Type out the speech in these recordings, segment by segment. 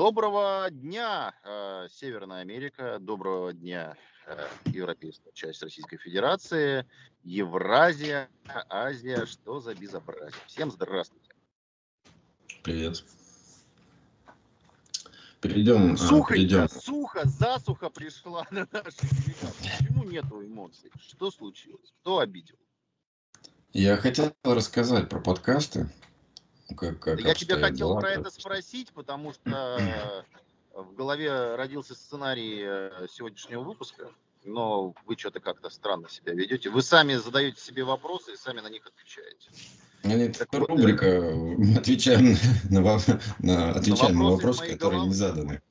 Доброго дня, э, Северная Америка, доброго дня, э, европейская часть Российской Федерации, Евразия, Азия, что за безобразие. Всем здравствуйте. Привет. Перейдем. Сухо, перейдем. сухо, засуха пришла на наши Почему нету эмоций? Что случилось? Кто обидел? Я хотел рассказать про подкасты. Как, как Я тебя хотел дела, про это спросить, потому что в голове родился сценарий э, сегодняшнего выпуска, но вы что-то как-то странно себя ведете. Вы сами задаете себе вопросы и сами на них отвечаете. Это так рубрика вот, «Отвечаем на, на, на, отвечаем на вопросы, на которые головы. не заданы».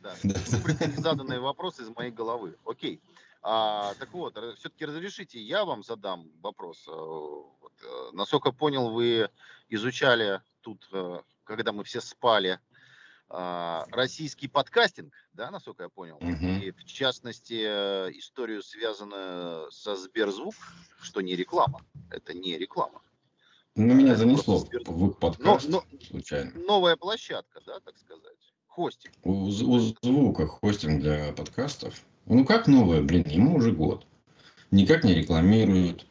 Да, да. рубрика «Незаданные вопросы из моей головы». Окей. А, так вот, все-таки разрешите, я вам задам вопрос. Э, вот, э, насколько понял, вы изучали тут, э, когда мы все спали, а, российский подкастинг, да, насколько я понял, угу. и в частности историю, связанную со Сберзвук, что не реклама, это не реклама. Ну, меня занесло в подкаст но, но, случайно. Новая площадка, да, так сказать, хостинг. У, у звука хостинг для подкастов. Ну как новое, блин, ему уже год. Никак не рекламируют, э,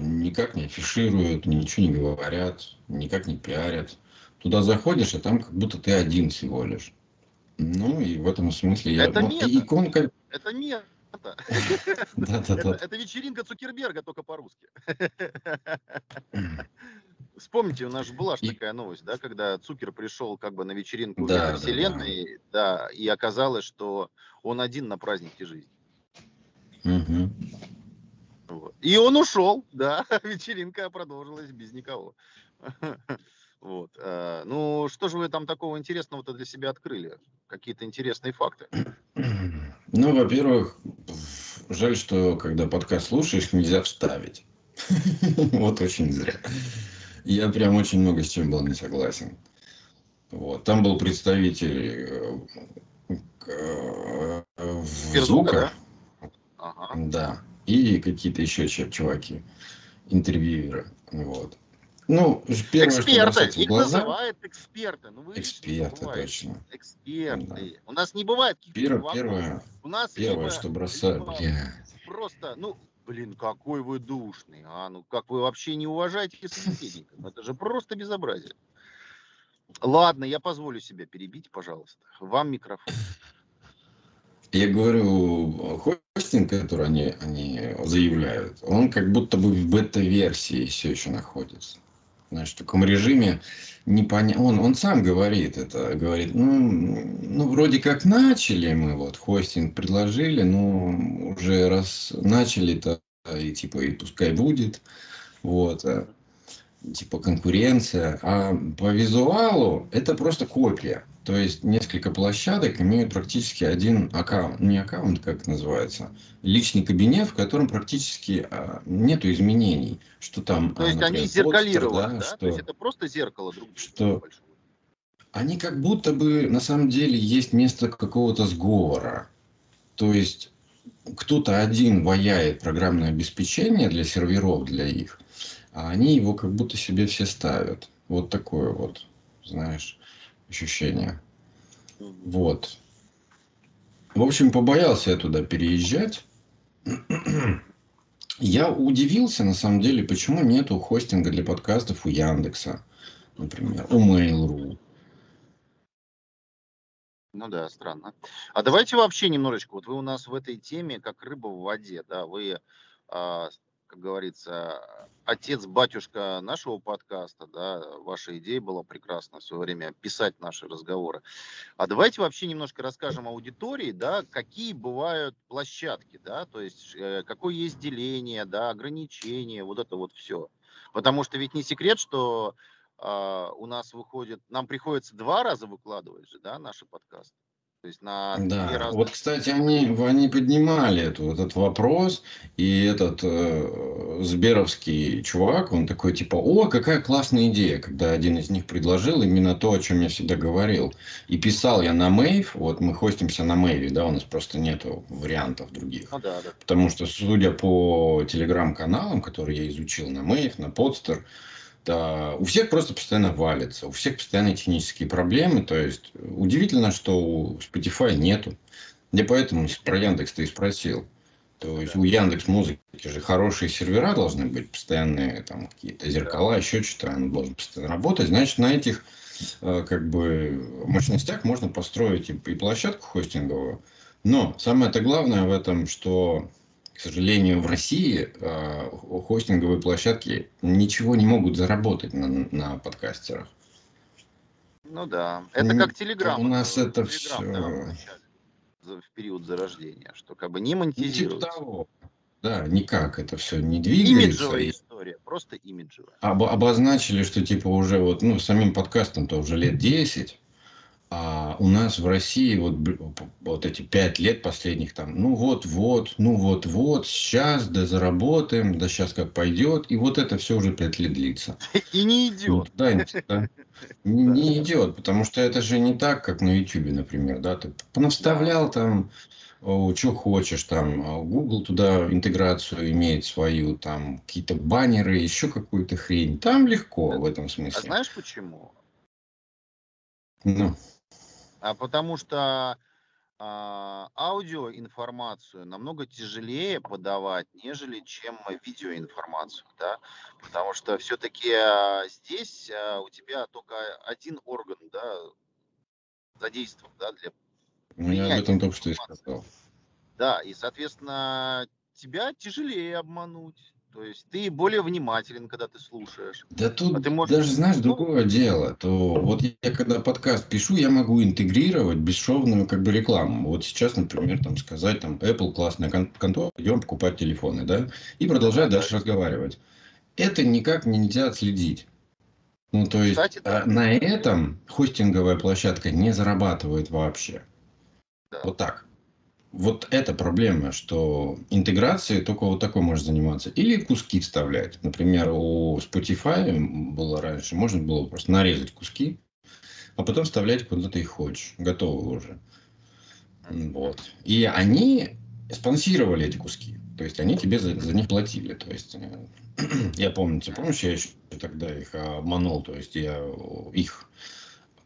никак не афишируют, ничего не говорят, никак не пиарят. Туда заходишь, а там как будто ты один всего лишь. Ну и в этом смысле я... Это ну, мета. Иконка... Это мета. Это вечеринка Цукерберга, только по-русски. Вспомните, у нас же была же такая новость, да, когда Цукер пришел как бы на вечеринку да, вселенной, да, да. да, и оказалось, что он один на празднике жизни. Угу. Вот. И он ушел, да, вечеринка продолжилась без никого. Вот. Э, ну, что же вы там такого интересного-то для себя открыли? Какие-то интересные факты? Ну, во-первых, жаль, что когда подкаст слушаешь, нельзя вставить. Вот очень зря. Я прям очень много с чем был не согласен. Вот. Там был представитель э, э, звука. Да. И какие-то еще чуваки, интервьюеры. Вот. Ну, первое, эксперты, их глаза... называют эксперты. Ну, вы эксперты, точно. Эксперты. Да. У нас не бывает каких-то Первое, первое, У нас первое, либо, что бросают, Просто, ну, блин, какой вы душный, а, ну как вы вообще не уважаете собеседника? Ну, это же просто безобразие. Ладно, я позволю себя перебить, пожалуйста. Вам микрофон. Я говорю, хостинг, который они, они заявляют, он как будто бы в бета-версии все еще находится. Знаешь, в таком режиме непонятно. Он, он сам говорит это, говорит, ну, ну, вроде как начали мы, вот, хостинг предложили, но уже раз начали-то, и типа, и пускай будет, вот, э, типа конкуренция. А по визуалу это просто копия. То есть несколько площадок имеют практически один аккаунт, не аккаунт, как называется, личный кабинет, в котором практически а, нету изменений, что там. То есть например, они зеркалированы, да? да? Что, То есть это просто зеркало друг что Они как будто бы на самом деле есть место какого-то сговора. То есть кто-то один ваяет программное обеспечение для серверов, для их, а они его как будто себе все ставят. Вот такое вот, знаешь ощущение. Вот. В общем, побоялся я туда переезжать. Я удивился, на самом деле, почему нету хостинга для подкастов у Яндекса, например, у Mail.ru. Ну да, странно. А давайте вообще немножечко, вот вы у нас в этой теме как рыба в воде, да, вы а, как говорится, отец, батюшка нашего подкаста, да, ваша идея была прекрасна в свое время писать наши разговоры. А давайте вообще немножко расскажем аудитории, да, какие бывают площадки, да, то есть э, какое есть деление, да, ограничения, вот это вот все. Потому что ведь не секрет, что э, у нас выходит, нам приходится два раза выкладывать же, да, наши подкасты. То есть на да. разных... Вот, кстати, они, они поднимали эту, этот вопрос, и этот э, Сберовский чувак, он такой типа, о, какая классная идея, когда один из них предложил именно то, о чем я всегда говорил. И писал я на Мейв, вот мы хостимся на Мейве, да, у нас просто нету вариантов других. Ну, да, да. Потому что, судя по телеграм-каналам, которые я изучил на Мейв, на Подстер, у всех просто постоянно валится, у всех постоянно технические проблемы. То есть удивительно, что у Spotify нету. Я поэтому про Яндекс ты и спросил. То есть у Яндекс Музыки же хорошие сервера должны быть, постоянные там какие-то зеркала, еще что-то, он должен постоянно работать. Значит, на этих э, как бы мощностях можно построить и площадку хостинговую. Но самое-то главное в этом, что к сожалению, в России э, хостинговые площадки ничего не могут заработать на, на подкастерах. Ну да, это как Телеграм. У нас это все... в период зарождения, что как бы не монетизируется. Типа того. Да, никак это все не двигается. Имиджевая история, просто имиджевая. Об, обозначили, что типа уже вот, ну, самим подкастом-то уже лет 10, а у нас в России вот, вот эти пять лет последних там, ну вот-вот, ну вот-вот, сейчас, да заработаем, да сейчас как пойдет, и вот это все уже пять лет длится. И не идет. Ну, да, да, не, идет, потому что это же не так, как на YouTube, например, да, ты понаставлял там, что хочешь, там, а Google туда интеграцию имеет свою, там, какие-то баннеры, еще какую-то хрень. Там легко в этом смысле. А знаешь почему? Ну а потому что а, аудиоинформацию намного тяжелее подавать, нежели чем видеоинформацию, да, потому что все-таки а, здесь а, у тебя только один орган, да, задействован, да, для ну, я об этом только что и сказал. Да, и, соответственно, тебя тяжелее обмануть. То есть ты более внимателен, когда ты слушаешь. Да тут а ты можешь... даже, знаешь, ну, другое дело. То вот я когда подкаст пишу, я могу интегрировать бесшовную как бы рекламу. Вот сейчас, например, там сказать, там, Apple классная контора, идем покупать телефоны, да, и продолжать да, дальше да. разговаривать. Это никак нельзя отследить. Ну, то есть Кстати, да. А, на этом хостинговая площадка не зарабатывает вообще. Да. Вот так вот эта проблема, что интеграцией только вот такой может заниматься. Или куски вставлять. Например, у Spotify было раньше, можно было просто нарезать куски, а потом вставлять куда ты их хочешь. Готовы уже. Вот. И они спонсировали эти куски. То есть они тебе за, за них платили. То есть э, я помню, ты помнишь, я еще тогда их обманул. То есть я их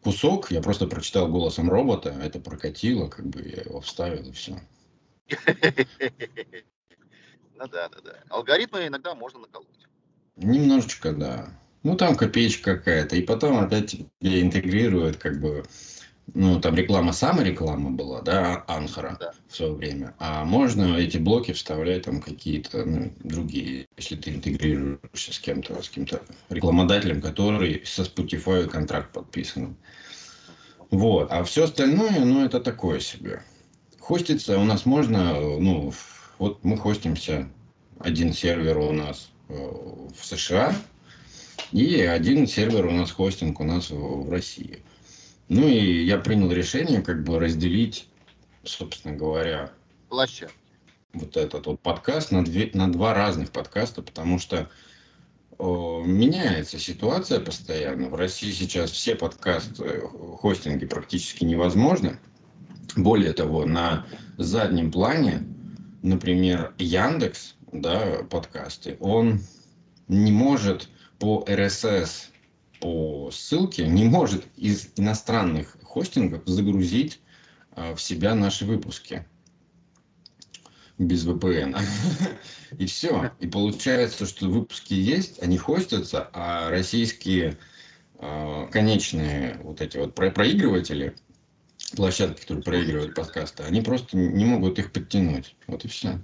кусок, я просто прочитал голосом робота, это прокатило, как бы я его вставил и все. Ну да, да, да. Алгоритмы иногда можно наколоть. Немножечко, да. Ну там копеечка какая-то. И потом опять тебе интегрируют как бы ну, там реклама, сама реклама была, да, Анхара да. в свое время. А можно эти блоки вставлять там какие-то ну, другие, если ты интегрируешься с кем-то, с каким-то рекламодателем, который со Spotify контракт подписан. Вот. А все остальное, ну, это такое себе. Хоститься у нас можно, ну, вот мы хостимся, один сервер у нас э, в США, и один сервер у нас хостинг у нас в России. Ну и я принял решение как бы разделить, собственно говоря, площадь. Вот этот вот подкаст на, две, на два разных подкаста, потому что о, меняется ситуация постоянно. В России сейчас все подкасты, хостинги практически невозможны. Более того, на заднем плане, например, Яндекс, да, подкасты, он не может по RSS по ссылке не может из иностранных хостингов загрузить а, в себя наши выпуски без VPN. И все. И получается, что выпуски есть, они хостятся, а российские а, конечные вот эти вот проигрыватели, площадки, которые проигрывают подкасты, они просто не могут их подтянуть. Вот и все.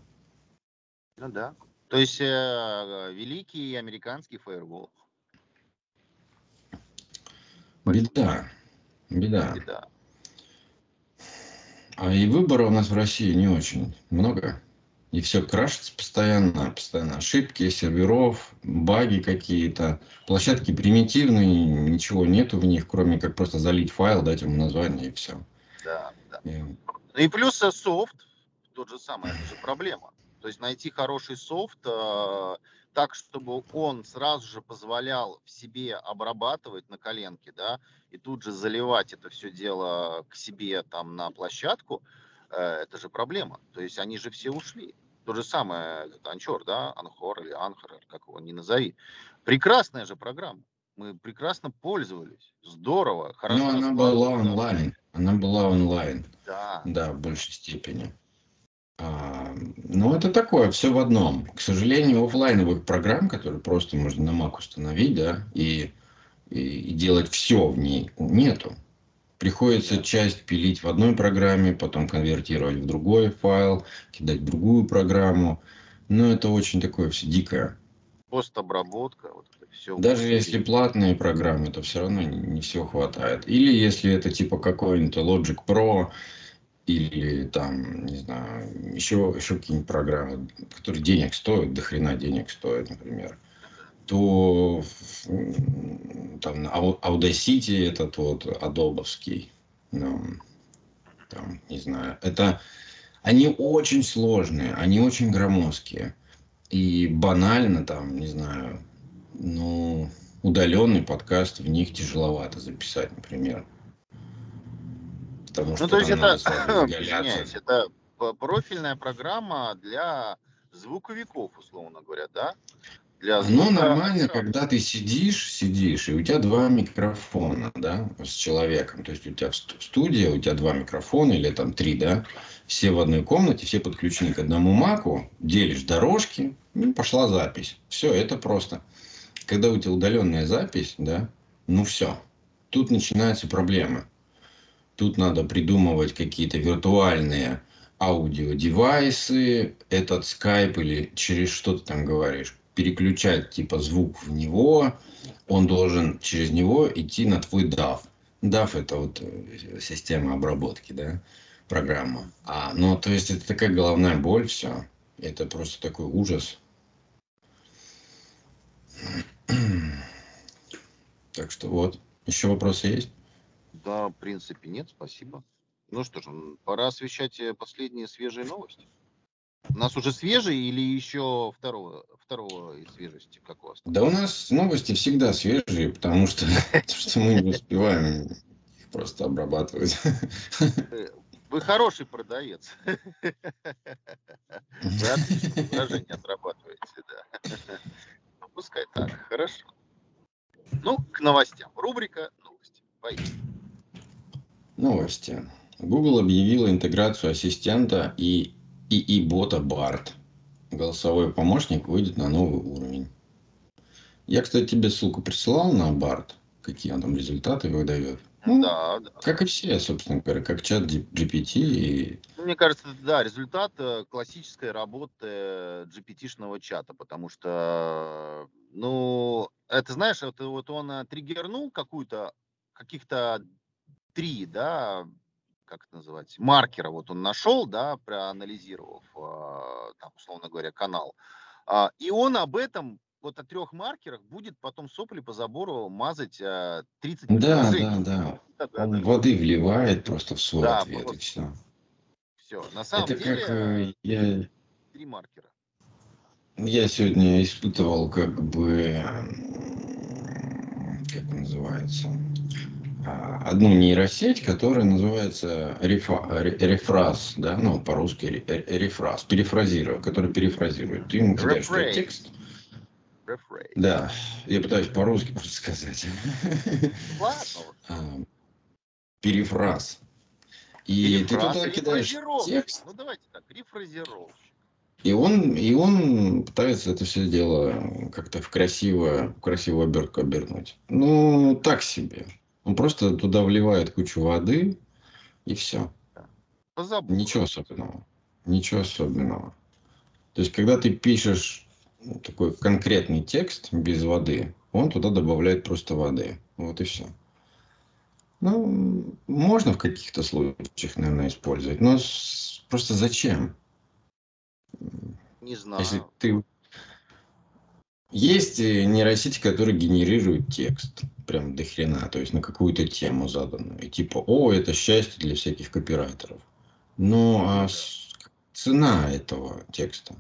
Ну да. То есть э, великий американский фаервол. Беда. Беда. Беда. А и выбора у нас в России не очень много. И все крашится постоянно, постоянно ошибки серверов, баги какие-то. Площадки примитивные, ничего нету в них, кроме как просто залить файл, дать ему название и все. Да, да. И, ну и плюс софт, тот же самый, это же проблема. То есть найти хороший софт, э, так, чтобы он сразу же позволял в себе обрабатывать на коленке, да, и тут же заливать это все дело к себе там на площадку, э, это же проблема. То есть они же все ушли. То же самое Анчор, да, Анхор или Анхор, как его не назови. Прекрасная же программа. Мы прекрасно пользовались. Здорово, хорошо. Ну, она была онлайн. Она была онлайн. Да. Да, в большей степени. А, ну, это такое, все в одном. К сожалению, офлайновых программ, которые просто можно на Mac установить, да, и, и, и делать все в ней, нету. Приходится часть пилить в одной программе, потом конвертировать в другой файл, кидать в другую программу. Но это очень такое все дикое. Постобработка, вот это все. Даже если платные программы, то все равно не, не все хватает. Или если это типа какой-нибудь Logic Pro, или там, не знаю, еще, еще какие-нибудь программы, которые денег стоят, до хрена денег стоят, например, то там Audacity этот вот адобовский, ну, там, не знаю, это они очень сложные, они очень громоздкие. И банально там, не знаю, ну, удаленный подкаст в них тяжеловато записать, например. Потому ну, что то есть это, извиняюсь, это профильная программа для звуковиков, условно говоря, да? Для звука... Ну, нормально, когда ты сидишь, сидишь, и у тебя два микрофона, да, с человеком. То есть у тебя в студии, у тебя два микрофона или там три, да, все в одной комнате, все подключены к одному маку, делишь дорожки, ну, пошла запись. Все, это просто. Когда у тебя удаленная запись, да, ну все, тут начинаются проблемы. Тут надо придумывать какие-то виртуальные аудиодевайсы, этот скайп или через что ты там говоришь, переключать типа звук в него, он должен через него идти на твой DAV. DAV это вот э, система обработки, да, программа. А, ну, то есть это такая головная боль, все. Это просто такой ужас. Так что вот. Еще вопросы есть? Да, в принципе, нет, спасибо. Ну что ж, пора освещать э, последние свежие новости. У нас уже свежие или еще второго, второго из свежести, как у вас? Да у нас новости всегда свежие, потому что, что мы не успеваем их просто обрабатывать. Э, вы хороший продавец. Вы отлично выражение отрабатываете, да. Ну, пускай так, хорошо. Ну, к новостям. Рубрика новости. Поехали. Новости. Google объявила интеграцию ассистента и ИИ-бота BART. Голосовой помощник выйдет на новый уровень. Я, кстати, тебе ссылку присылал на BART. Какие он там результаты выдает. Ну, да, да. Как и все, собственно говоря, как чат GPT. И... Мне кажется, да, результат э, классической работы GPT-шного чата, потому что, ну, это знаешь, вот, вот он э, триггернул какую-то, каких-то три, да, как это называть, маркера вот он нашел, да, проанализировав, а, там, условно говоря, канал. А, и он об этом, вот о трех маркерах, будет потом сопли по забору мазать 30 а, Да, да, да. да, он да. воды вливает просто в свой да, ответ, просто... и все. Все, на самом это деле, как, э, я... три маркера. Я сегодня испытывал как бы, как называется, одну нейросеть, которая называется рефа, рефраз, да, ну, по-русски рефраз, перефразирует, который перефразирует. Ты ему кидаешь текст. Rephrase. Да, я пытаюсь по-русски просто сказать. А, перефраз. И ты туда кидаешь текст. Ну давайте так, рефразировщик. И он, и он пытается это все дело как-то в красиво, в красивую обертку обернуть. Ну, так себе. Он просто туда вливает кучу воды и все. Позабыл. Ничего особенного. Ничего особенного. То есть, когда ты пишешь ну, такой конкретный текст без воды, он туда добавляет просто воды. Вот и все. Ну, можно в каких-то случаях, наверное, использовать, но просто зачем? Не знаю. Если ты есть нейросети, которые генерируют текст прям до хрена, то есть на какую-то тему заданную. И типа, о, это счастье для всяких копирайтеров. Ну, а цена этого текста?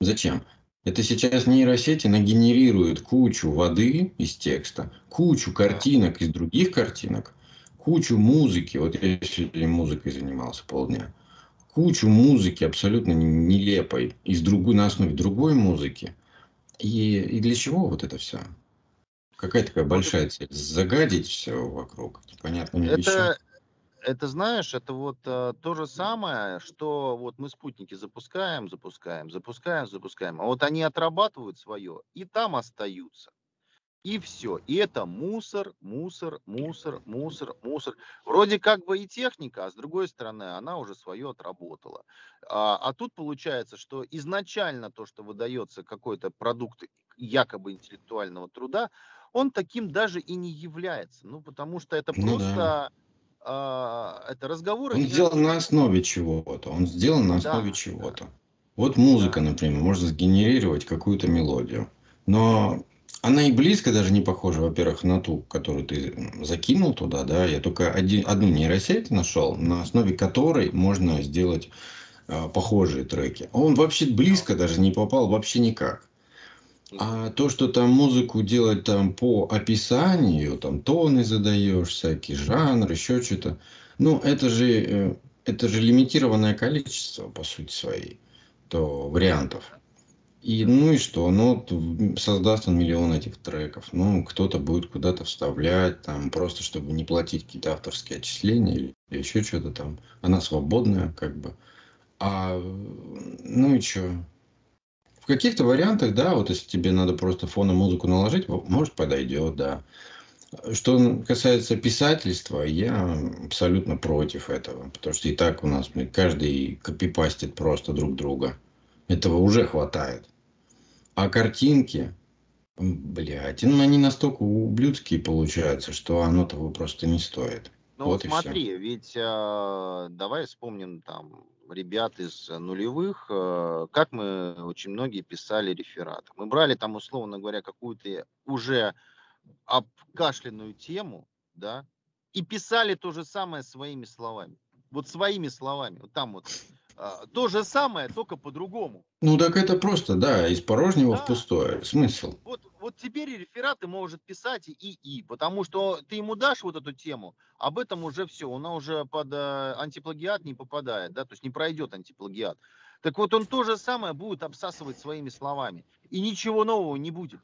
Зачем? Это сейчас нейросети нагенерируют кучу воды из текста, кучу картинок из других картинок, кучу музыки. Вот я сегодня музыкой занимался полдня кучу музыки абсолютно нелепой из другой, на основе другой музыки. И, и для чего вот это все? Какая такая большая цель? Загадить все вокруг? Понятно, не это, это знаешь, это вот а, то же самое, что вот мы спутники запускаем, запускаем, запускаем, запускаем, а вот они отрабатывают свое и там остаются. И все. И это мусор, мусор, мусор, мусор, мусор. Вроде как бы и техника, а с другой стороны она уже свое отработала. А, а тут получается, что изначально то, что выдается какой-то продукт якобы интеллектуального труда, он таким даже и не является. Ну, потому что это ну, просто... Да. А, это разговоры. Он сделан на основе чего-то. Он сделан на основе да, чего-то. Да. Вот музыка, например, можно сгенерировать какую-то мелодию. Но она и близко даже не похожа, во-первых, на ту, которую ты закинул туда, да. Я только один, одну нейросеть нашел, на основе которой можно сделать э, похожие треки. Он вообще близко даже не попал вообще никак. А то, что там музыку делать там по описанию, там тоны задаешь, всякий жанр, еще что-то. Ну, это же, э, это же лимитированное количество, по сути своей, то вариантов. И ну и что? Ну, создаст он миллион этих треков. Ну, кто-то будет куда-то вставлять, там, просто чтобы не платить какие-то авторские отчисления или, или еще что-то там. Она свободная, как бы. А, ну и что? В каких-то вариантах, да, вот если тебе надо просто фоном музыку наложить, может подойдет, да. Что касается писательства, я абсолютно против этого, потому что и так у нас каждый копипастит просто друг друга. Этого уже хватает. А картинки, блядь, ну они настолько ублюдские получаются, что оно того просто не стоит. Ну вот смотри, ведь э, давай вспомним там ребят из нулевых, э, как мы очень многие писали рефераты. Мы брали там, условно говоря, какую-то уже обкашленную тему, да, и писали то же самое своими словами. Вот своими словами. Вот там вот то же самое, только по-другому. Ну так это просто, да, из порожнего да. в пустое. Смысл. Вот, вот теперь рефераты может писать и и, потому что ты ему дашь вот эту тему, об этом уже все, она уже под э, антиплагиат не попадает, да, то есть не пройдет антиплагиат. Так вот он то же самое будет обсасывать своими словами. И ничего нового не будет.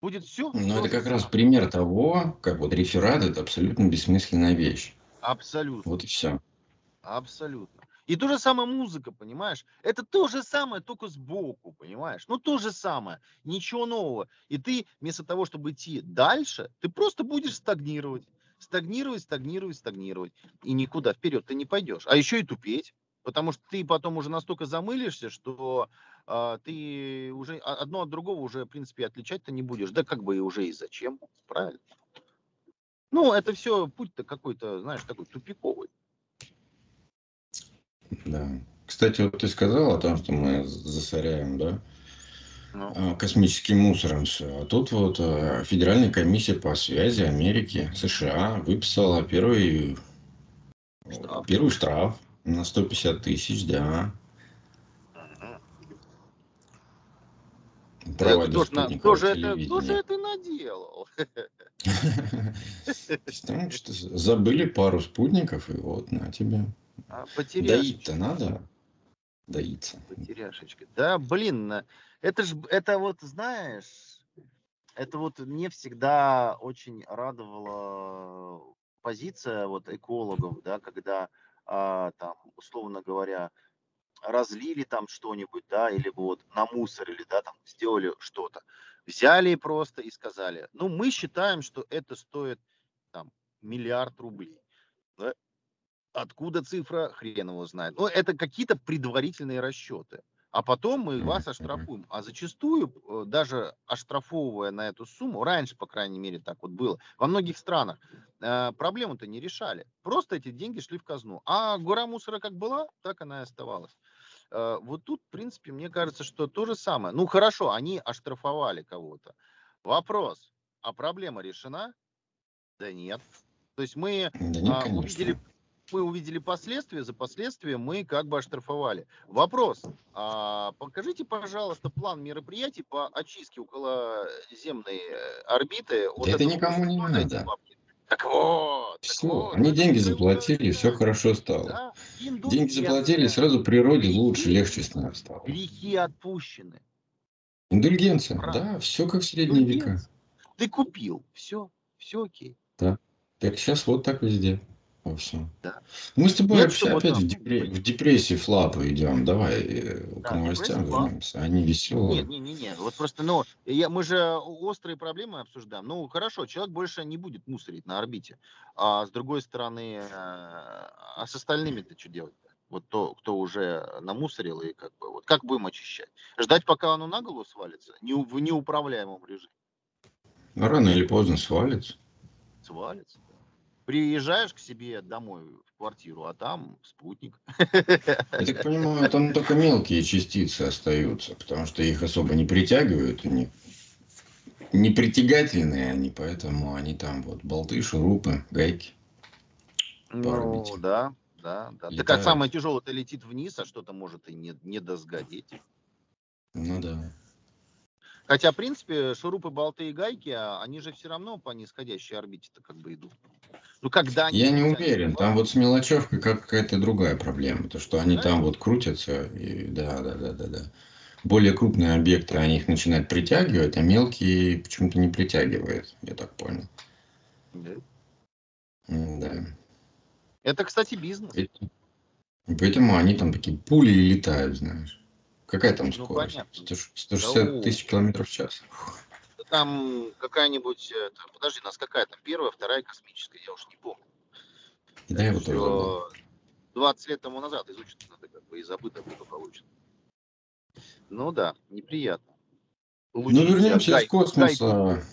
Будет все. Ну, это как раз пример того, как вот реферат это абсолютно бессмысленная вещь. Абсолютно. Вот и все. Абсолютно. И то же самое музыка, понимаешь? Это то же самое, только сбоку, понимаешь? Ну, то же самое, ничего нового. И ты вместо того, чтобы идти дальше, ты просто будешь стагнировать. Стагнировать, стагнировать, стагнировать. И никуда вперед ты не пойдешь. А еще и тупеть. Потому что ты потом уже настолько замылишься, что э, ты уже одно от другого уже, в принципе, отличать-то не будешь. Да как бы и уже и зачем, правильно? Ну, это все путь-то какой-то, знаешь, такой тупиковый. Да. Кстати, вот ты сказал о том, что мы засоряем, да, ну. А, космическим мусором все. А тут вот а, Федеральная комиссия по связи Америки, США выписала первый штраф, первый штраф на 150 тысяч, да. Права кто, на, кто, же это, кто же это наделал? Забыли пару спутников, и вот на тебе. А, Доить-то надо? Доиться. Потеряшечка. Да, блин, это ж, это вот, знаешь, это вот мне всегда очень радовала позиция вот экологов, да, когда а, там, условно говоря, разлили там что-нибудь, да, или вот намусорили, да, там сделали что-то. Взяли просто и сказали, ну, мы считаем, что это стоит там миллиард рублей. Да? Откуда цифра, хрен его знает. Но это какие-то предварительные расчеты. А потом мы вас оштрафуем. А зачастую, э, даже оштрафовывая на эту сумму, раньше, по крайней мере, так вот было, во многих странах э, проблему-то не решали. Просто эти деньги шли в казну. А гора мусора как была, так она и оставалась. Э, вот тут, в принципе, мне кажется, что то же самое. Ну, хорошо, они оштрафовали кого-то. Вопрос, а проблема решена? Да нет. То есть мы да нет, а, увидели мы увидели последствия, за последствия мы как бы оштрафовали. Вопрос, а, покажите, пожалуйста, план мероприятий по очистке около земной э, орбиты. От это никому не надо. Так вот. Все, вот, они деньги заплатили, все хорошо стало. Да, деньги заплатили, сразу природе лучше, легче с нами стало. Грехи отпущены. Индульгенция, Правда. да, все как в средние века. Ты купил, все, все окей. Да. Так сейчас вот так везде. Во всем. Да. Мы с тобой Нет, вообще опять в, депре- в депрессии флапы идем. Давай э, да, к новостям вернемся. Они веселые. Нет, не, не, не. Вот просто, ну, я, мы же острые проблемы обсуждаем. Ну, хорошо, человек больше не будет мусорить на орбите. А с другой стороны, а с остальными-то что делать? Вот то, кто уже намусорил и как бы, вот как будем очищать? Ждать, пока оно на голову свалится? Не, в неуправляемом режиме? Рано или поздно свалится. Свалится приезжаешь к себе домой в квартиру, а там спутник. Я так понимаю, там только мелкие частицы остаются, потому что их особо не притягивают, они не притягательные они, поэтому они там вот болты, шурупы, гайки. Ну, да, да, да. Летают. Так а самое тяжелое-то летит вниз, а что-то может и не, не досгодеть. Ну да. Хотя, в принципе, шурупы, болты и гайки, а, они же все равно по нисходящей орбите-то как бы идут. Ну, когда они... Я не уверен. Там вот с мелочевкой какая-то другая проблема. То, что они да? там вот крутятся. И, да, да, да, да, да. Более крупные объекты, они их начинают притягивать, а мелкие почему-то не притягивают, я так понял. Да. Да. Это, кстати, бизнес. Поэтому они там такие пули летают, знаешь. Какая там ну, скорость? Понятно. 160 тысяч километров в час. Там какая-нибудь, подожди, у нас какая там первая, вторая космическая, я уж не помню. Да, я вот тоже 20 лет тому назад изучено надо как бы и забыто благополучно. Ну да, неприятно. Лучше ну вернемся гай, из космоса. Гай.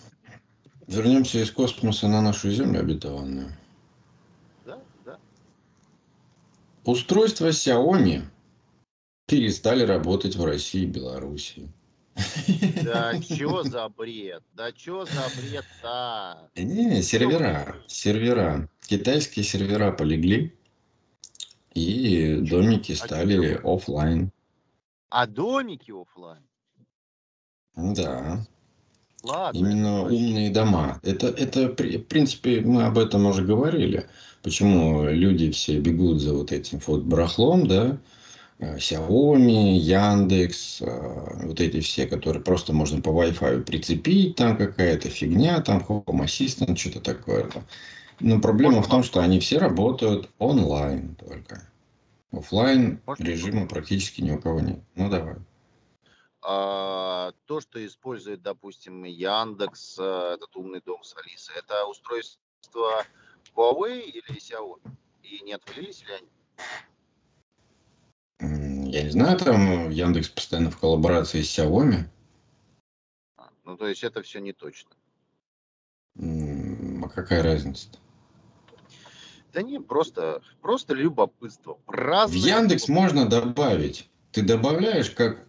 Вернемся из космоса на нашу Землю обетованную. Да, да. Устройство Xiaomi перестали работать в России и Белоруссии. Да что за бред? Да что за бред-то? Не, сервера, сервера. Китайские сервера полегли, и домики а стали офлайн. А домики офлайн? Да. Ладно. Именно умные дома. Это, это, в принципе, мы об этом уже говорили. Почему люди все бегут за вот этим вот барахлом, да? Э, Xiaomi, Яндекс, э, вот эти все, которые просто можно по Wi-Fi прицепить, там какая-то фигня, там Home Assistant, что-то такое. Но проблема в том, что они все работают онлайн только. Оффлайн режима практически ни у кого нет. Ну давай. А, то, что использует, допустим, Яндекс, э, этот умный дом с Алисой, это устройство Huawei или Xiaomi? И не отвалились ли они? Я не знаю, там Яндекс постоянно в коллаборации с Xiaomi. А, ну, то есть это все не точно. А какая разница? -то? Да не, просто, просто любопытство. Праздное в Яндекс можно добавить. Ты добавляешь, как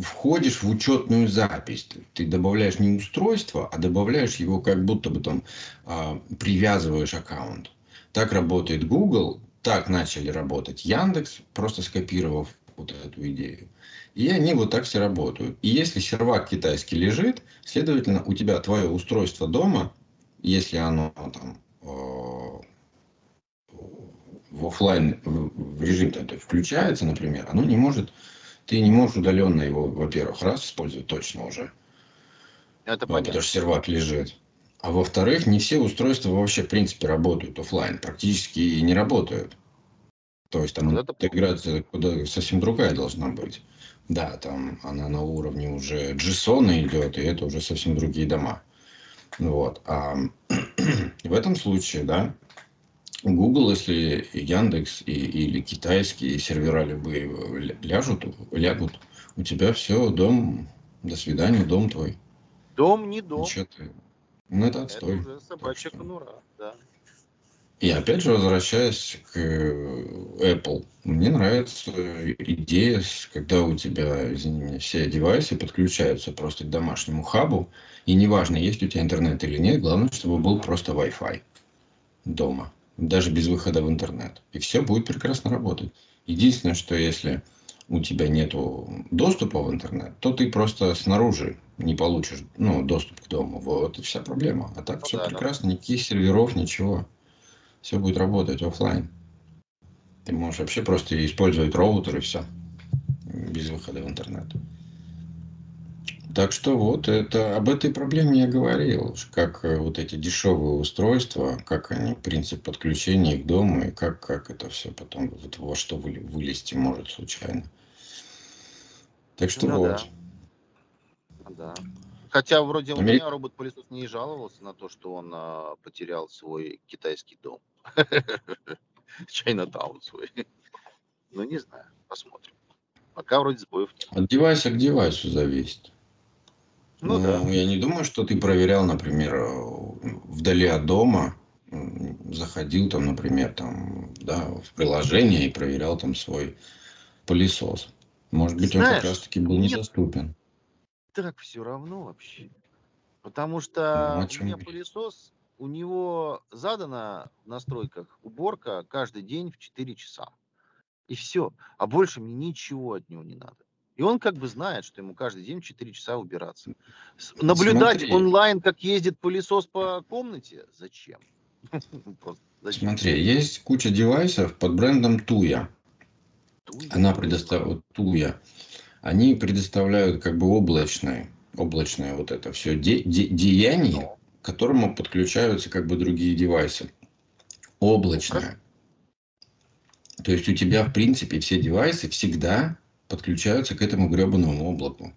входишь в учетную запись. Ты добавляешь не устройство, а добавляешь его как будто бы там а, привязываешь аккаунт. Так работает Google, так начали работать Яндекс, просто скопировав вот эту идею. И они вот так все работают. И если сервак китайский лежит, следовательно, у тебя твое устройство дома, если оно там э, в офлайн в режим включается, например, оно не может, ты не можешь удаленно его, во-первых, раз использовать точно уже. Это понятно. Потому что сервак лежит. А во-вторых, не все устройства вообще, в принципе, работают офлайн, практически не работают. То есть там вот интеграция куда совсем другая должна быть. Да, там она на уровне уже JSON идет, и это уже совсем другие дома. Вот. А в этом случае, да, Google, если Яндекс и, или китайские сервера любые ляжут, лягут, у тебя все, дом, до свидания, дом твой. Дом не дом. Ничего ты, ну, это отстой. Это уже собачья конура, да. И опять же, возвращаясь к э, Apple, мне нравится идея, когда у тебя, извини меня, все девайсы подключаются просто к домашнему хабу, и неважно, есть у тебя интернет или нет, главное, чтобы был просто Wi-Fi дома, даже без выхода в интернет. И все будет прекрасно работать. Единственное, что если у тебя нету доступа в интернет, то ты просто снаружи не получишь ну, доступ к дому. Вот и вся проблема. А так Ну все да, да. прекрасно, никаких серверов, ничего. Все будет работать оффлайн. Ты можешь вообще просто использовать роутер и все. Без выхода в интернет. Так что вот это об этой проблеме я говорил, как э, вот эти дешевые устройства, как они, принцип подключения их к дому и как, как это все потом вот во что вылезти может случайно. Так что Ну да. вот. Да. Хотя вроде у меня робот-пылесос не жаловался на то, что он а, потерял свой китайский дом. Чайнатаун свой. Ну, не знаю, посмотрим. Пока вроде сбоев нет. От девайса к девайсу зависит. Ну да. я не думаю, что ты проверял, например, вдали от дома, заходил там, например, там, да, в приложение и проверял там свой пылесос. Может быть, он Знаешь, как раз-таки был нет. недоступен. Так все равно вообще. Потому Ну, что о у чем меня пылесос, у него задана в настройках уборка каждый день в 4 часа. И все. А больше мне ничего от него не надо. И он как бы знает, что ему каждый день в 4 часа убираться. Наблюдать Смотри. онлайн, как ездит пылесос по комнате, зачем? Зачем? Смотри, есть куча девайсов под брендом. Туй. Она предоставляет Tuya. Они предоставляют как бы облачное, облачное вот это все деяние, к которому подключаются как бы другие девайсы. Облачное. То есть у тебя, в принципе, все девайсы всегда подключаются к этому гребаному облаку.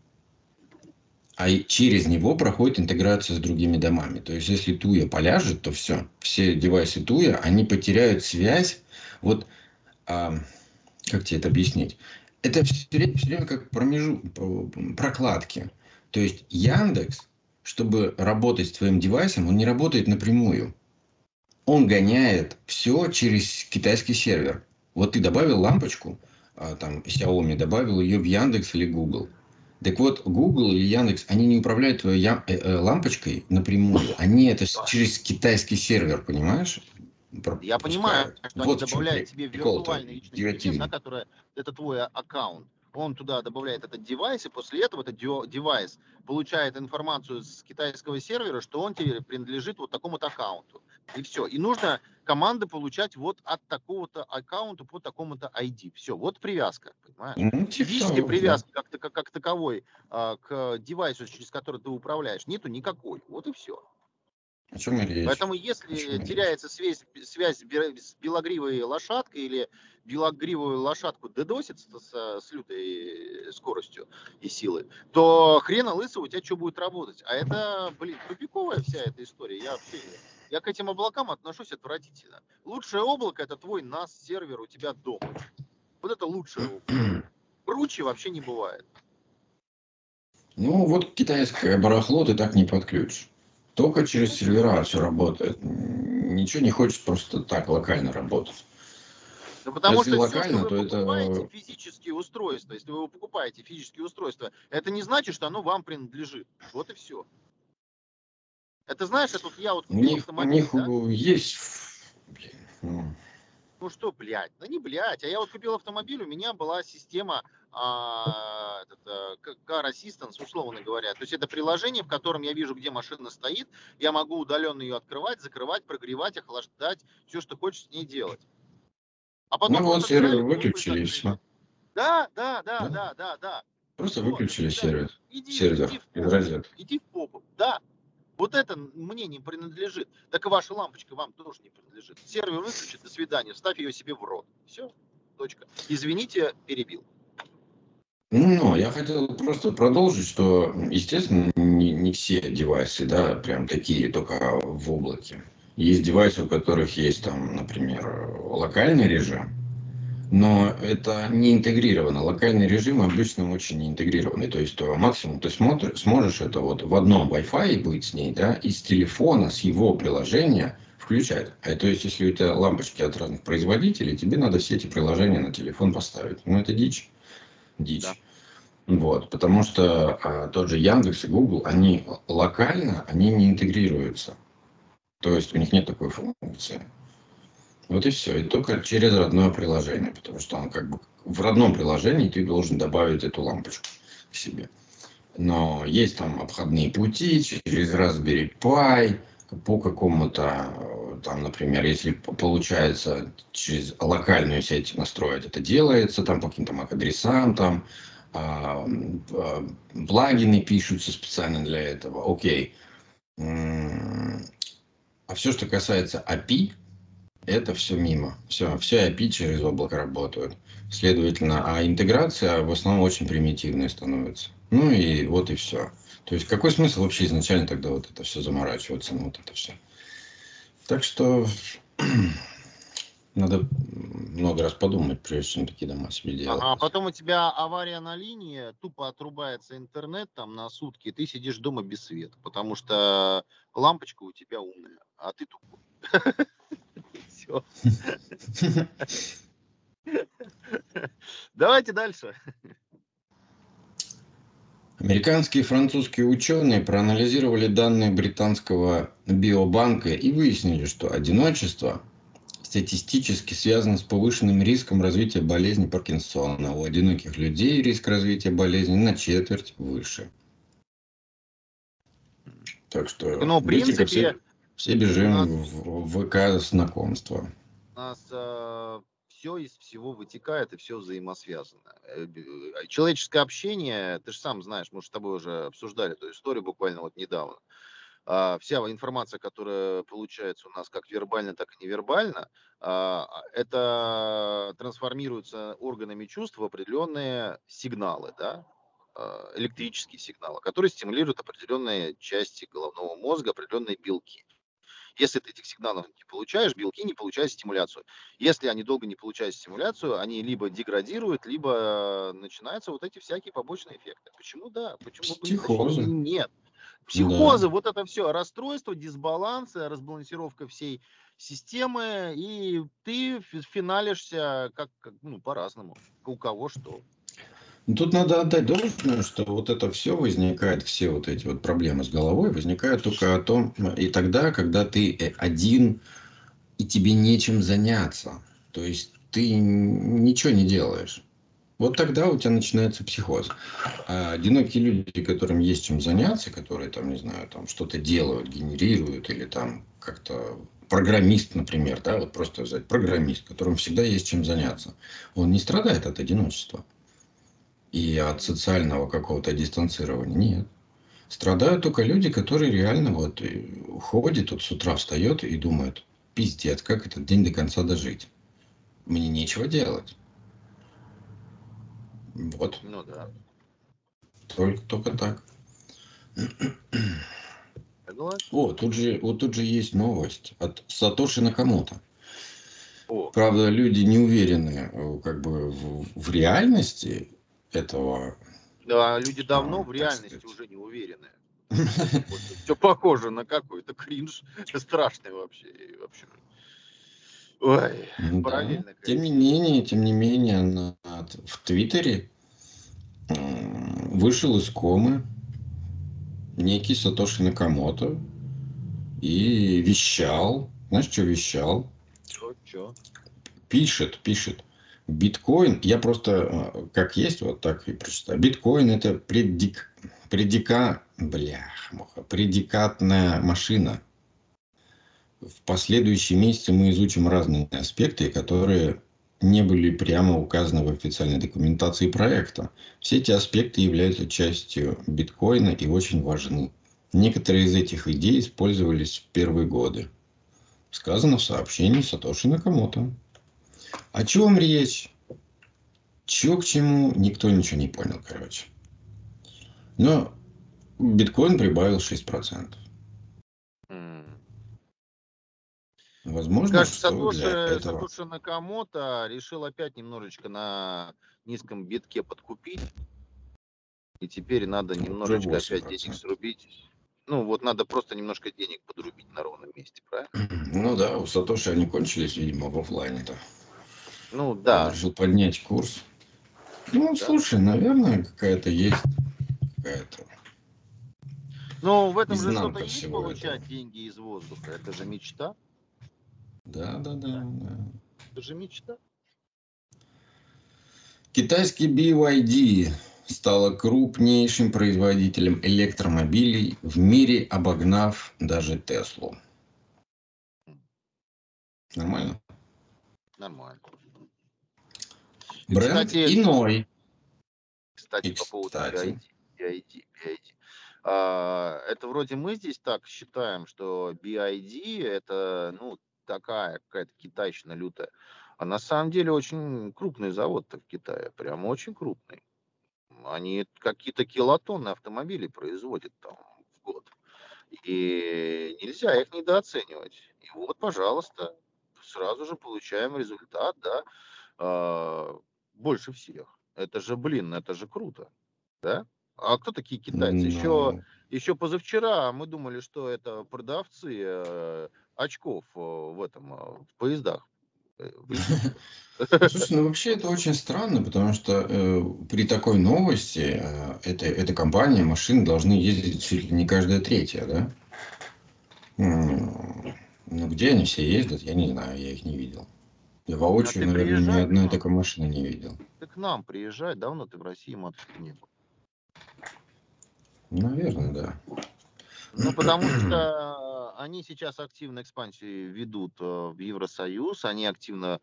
А через него проходит интеграция с другими домами. То есть, если Туя поляжет, то все. Все девайсы Туя, они потеряют связь. Вот, а, как тебе это объяснить? Это все время, все время как промежу, прокладки. То есть, Яндекс, чтобы работать с твоим девайсом, он не работает напрямую. Он гоняет все через китайский сервер. Вот ты добавил лампочку, там Xiaomi добавил ее в Яндекс или Google. Так вот, Google или Яндекс, они не управляют твоей я- э, э, лампочкой напрямую. Они это через китайский сервер, понимаешь? Про- Я понимаю, пропускают. что Вот они добавляют тебе виртуальный личный кабинет, да, который это твой а- аккаунт. Он туда добавляет этот девайс, и после этого этот девайс получает информацию с китайского сервера, что он тебе принадлежит вот такому-то аккаунту. И все. И нужно команды получать вот от такого-то аккаунта по такому-то ID. Все, вот привязка, понимаешь? Ну, типа Физической да. привязки как, как, как таковой а, к девайсу, через который ты управляешь, нету никакой. Вот и все. О чем речь? Поэтому Почему если нет? теряется связь, связь с бе- с белогривой лошадкой или белогривую лошадку дедосит с, с- с лютой скоростью и силой, то хрена лысого у тебя что будет работать? А это, блин, тупиковая вся эта история. Я вообще я к этим облакам отношусь отвратительно. Лучшее облако это твой NAS сервер у тебя дома. Вот это лучшее облако. Круче вообще не бывает. Ну, вот китайское барахло ты так не подключишь. Только через сервера все работает. Ничего не хочет просто так локально работать. Да потому Если что локально, все, что то вы это- покупаете физические устройства, если вы покупаете физические устройства, это не значит, что оно вам принадлежит. Вот и все. Это знаешь, это вот я вот У них, у них да? есть... ну, Ну что, блядь, да не блядь. А я вот купил автомобиль, у меня была система а, этот, а, к- Car Assistance, условно говоря. То есть это приложение, в котором я вижу, где машина стоит, я могу удаленно ее открывать, закрывать, прогревать, охлаждать, все, что хочешь с ней делать. А потом Ну вот сервер выключили и все. Да, да, да, Да. да, да, да. Просто выключили сервер. Иди, Сервер иди в из розетки. иди в попу. Да. Вот это мне не принадлежит. Так и ваша лампочка вам тоже не принадлежит. Сервер выключит, до свидания, ставь ее себе в рот. Все, точка. Извините, перебил. Ну, я хотел просто продолжить, что, естественно, не, не все девайсы, да, прям такие, только в облаке. Есть девайсы, у которых есть там, например, локальный режим, но это не интегрировано. Локальный режим обычно очень не интегрированный. То есть то максимум ты смотришь, сможешь это вот в одном Wi-Fi быть с ней, да, и с телефона, с его приложения включать. А то есть, если у тебя лампочки от разных производителей, тебе надо все эти приложения на телефон поставить. Ну, это дичь. Дичь. Да. Вот, потому что а, тот же Яндекс и Google, они локально, они не интегрируются. То есть у них нет такой функции. Вот и все. И только через родное приложение, потому что он как бы в родном приложении ты должен добавить эту лампочку к себе. Но есть там обходные пути через Raspberry Pi, по какому-то, там, например, если получается через локальную сеть настроить, это делается, там по каким-то MAC-адресам, там плагины пишутся специально для этого, окей. А все, что касается API, это все мимо. Все, все API через облако работают. Следовательно, а интеграция в основном очень примитивная становится. Ну и вот и все. То есть какой смысл вообще изначально тогда вот это все заморачиваться, ну вот это все. Так что надо много раз подумать, прежде чем такие дома себе делать. А потом у тебя авария на линии, тупо отрубается интернет там на сутки, и ты сидишь дома без света, потому что лампочка у тебя умная, а ты тупой. Все. Давайте дальше. Американские и французские ученые проанализировали данные британского биобанка и выяснили, что одиночество статистически связано с повышенным риском развития болезни Паркинсона. У одиноких людей риск развития болезни на четверть выше. Так что, ну, в принципе, все, все бежим нас, в ВК знакомства. У нас э, все из всего вытекает и все взаимосвязано. Э, э, человеческое общение, ты же сам знаешь, мы же с тобой уже обсуждали эту историю буквально вот недавно. А, вся информация, которая получается у нас как вербально, так и невербально, а, это трансформируется органами чувств в определенные сигналы, да, а, электрические сигналы, которые стимулируют определенные части головного мозга, определенные белки. Если ты этих сигналов не получаешь, белки не получают стимуляцию. Если они долго не получают стимуляцию, они либо деградируют, либо начинаются вот эти всякие побочные эффекты. Почему да? Почему Психозы. нет? Психозы, да. вот это все, расстройство, дисбаланс, разбалансировка всей системы, и ты финалишься как, как ну, по-разному. У кого что. Ну, тут надо отдать должное, что вот это все возникает, все вот эти вот проблемы с головой возникают только о том, и тогда, когда ты э, один, и тебе нечем заняться. То есть ты ничего не делаешь. Вот тогда у тебя начинается психоз. А одинокие люди, которым есть чем заняться, которые там, не знаю, там что-то делают, генерируют или там как-то программист, например, да, вот просто взять программист, которому всегда есть чем заняться, он не страдает от одиночества и от социального какого-то дистанцирования. Нет. Страдают только люди, которые реально вот ходят, вот с утра встает и думают, пиздец, как этот день до конца дожить. Мне нечего делать. Вот. Ну да. Только, только так. О, тут же, вот тут же есть новость от Сатоши Накамото. О. Правда, люди не уверены э, как бы в, в реальности этого. Да, люди давно а, в реальности сказать. уже не уверены. Все похоже на какой-то кринж страшный вообще. вообще. Ой, параллельно. Тем не менее, тем не менее, на, в Твиттере вышел из комы некий Сатоши Накамото и вещал. Знаешь, что вещал? Что, что? Пишет, пишет. Биткоин, я просто э, как есть, вот так и прочитаю. Биткоин это предик, предика, блях, предикатная машина. В последующие месяцы мы изучим разные аспекты, которые не были прямо указаны в официальной документации проекта. Все эти аспекты являются частью биткоина и очень важны. Некоторые из этих идей использовались в первые годы. Сказано в сообщении Сатоши Накамото. О чем речь? Чего к чему, никто ничего не понял, короче. Но биткоин прибавил 6%. Возможно, Кажется, Сатоши, этого... Сатоши Накамото решил опять немножечко на низком битке подкупить. И теперь надо немножечко опять денег срубить. Ну, вот надо просто немножко денег подрубить на ровном месте, правильно? Ну да, у Сатоши они кончились, видимо, в офлайне-то. Ну да. Он решил поднять курс. Ну, да. слушай, наверное, какая-то есть какая-то. Ну, в этом же что-то есть получать этого. деньги из воздуха. Это же мечта. Да, да, да, да. Это же мечта. Китайский BYD стала крупнейшим производителем электромобилей в мире, обогнав даже Теслу. Нормально? Нормально. Бренд Кстати, иной. Кстати, И, по поводу кстати. BID, BID, BID. Это вроде мы здесь так считаем, что BID это, ну, такая какая-то китайщина лютая. А на самом деле очень крупный завод-то в Китае, прям очень крупный. Они какие-то килотонны автомобилей производят там в год. И нельзя их недооценивать. И вот, пожалуйста, сразу же получаем результат, да, а, больше всех. Это же, блин, это же круто, да? А кто такие китайцы? Еще, Ну, еще позавчера мы думали, что это продавцы э, очков э, в этом, э, в поездах. э. Слушай, ну вообще это очень странно, потому что э, при такой новости э, эта, эта компания, машины должны ездить чуть ли не каждая третья, да? Ну где они все ездят, я не знаю, я их не видел. Я воочию, А наверное, ни одной такой машины не видел. Ты к нам приезжай, давно ты в России, матушка, не был. Наверное, да. Ну, потому что они сейчас активно экспансию ведут э, в Евросоюз, они активно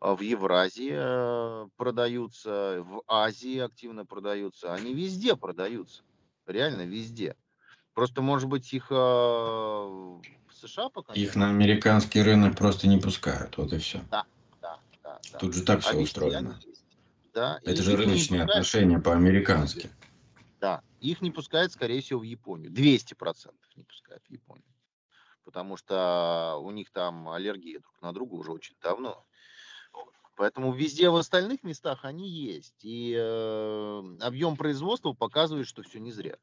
э, в Евразии э, продаются, в Азии активно продаются, они везде продаются, реально везде. Просто, может быть, их в США пока Их на американский рынок просто не пускают, вот и все. Да, да, да. Тут же так А все устроено. Да, Это же рыночные отношения по-американски. Да, их не пускают, скорее всего, в Японию. 200% не пускают в Японию. Потому что у них там аллергия друг на друга уже очень давно. Поэтому везде в остальных местах они есть. И э, объем производства показывает, что все не зря.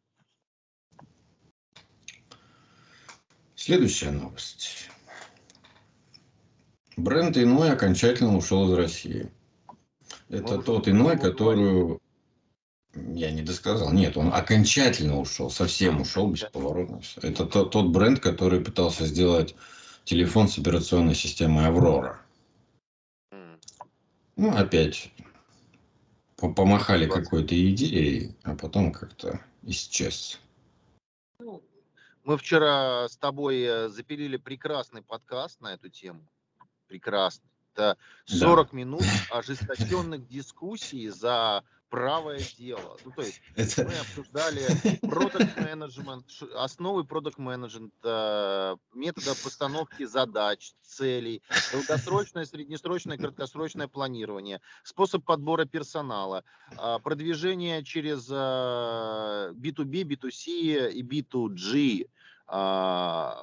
Следующая новость. Бренд Иной окончательно ушел из России. Это уже тот Иной, которую... Я не досказал. Нет, он окончательно ушел, совсем ушел бесповоротно. Это тот, тот бренд, который пытался сделать телефон с операционной системой Аврора. Ну, опять по- помахали какой-то идеей, а потом как-то исчез. Ну, Мы вчера с тобой э, запилили прекрасный подкаст на эту тему. Прекрасный. Это 40 минут ожесточенных дискуссий за правое дело. Ну, то есть Это... мы обсуждали продукт менеджмент, основы продукт менеджмента, метода постановки задач, целей, долгосрочное, среднесрочное, краткосрочное планирование, способ подбора персонала, а, продвижение через а, B2B, B2C и B2G.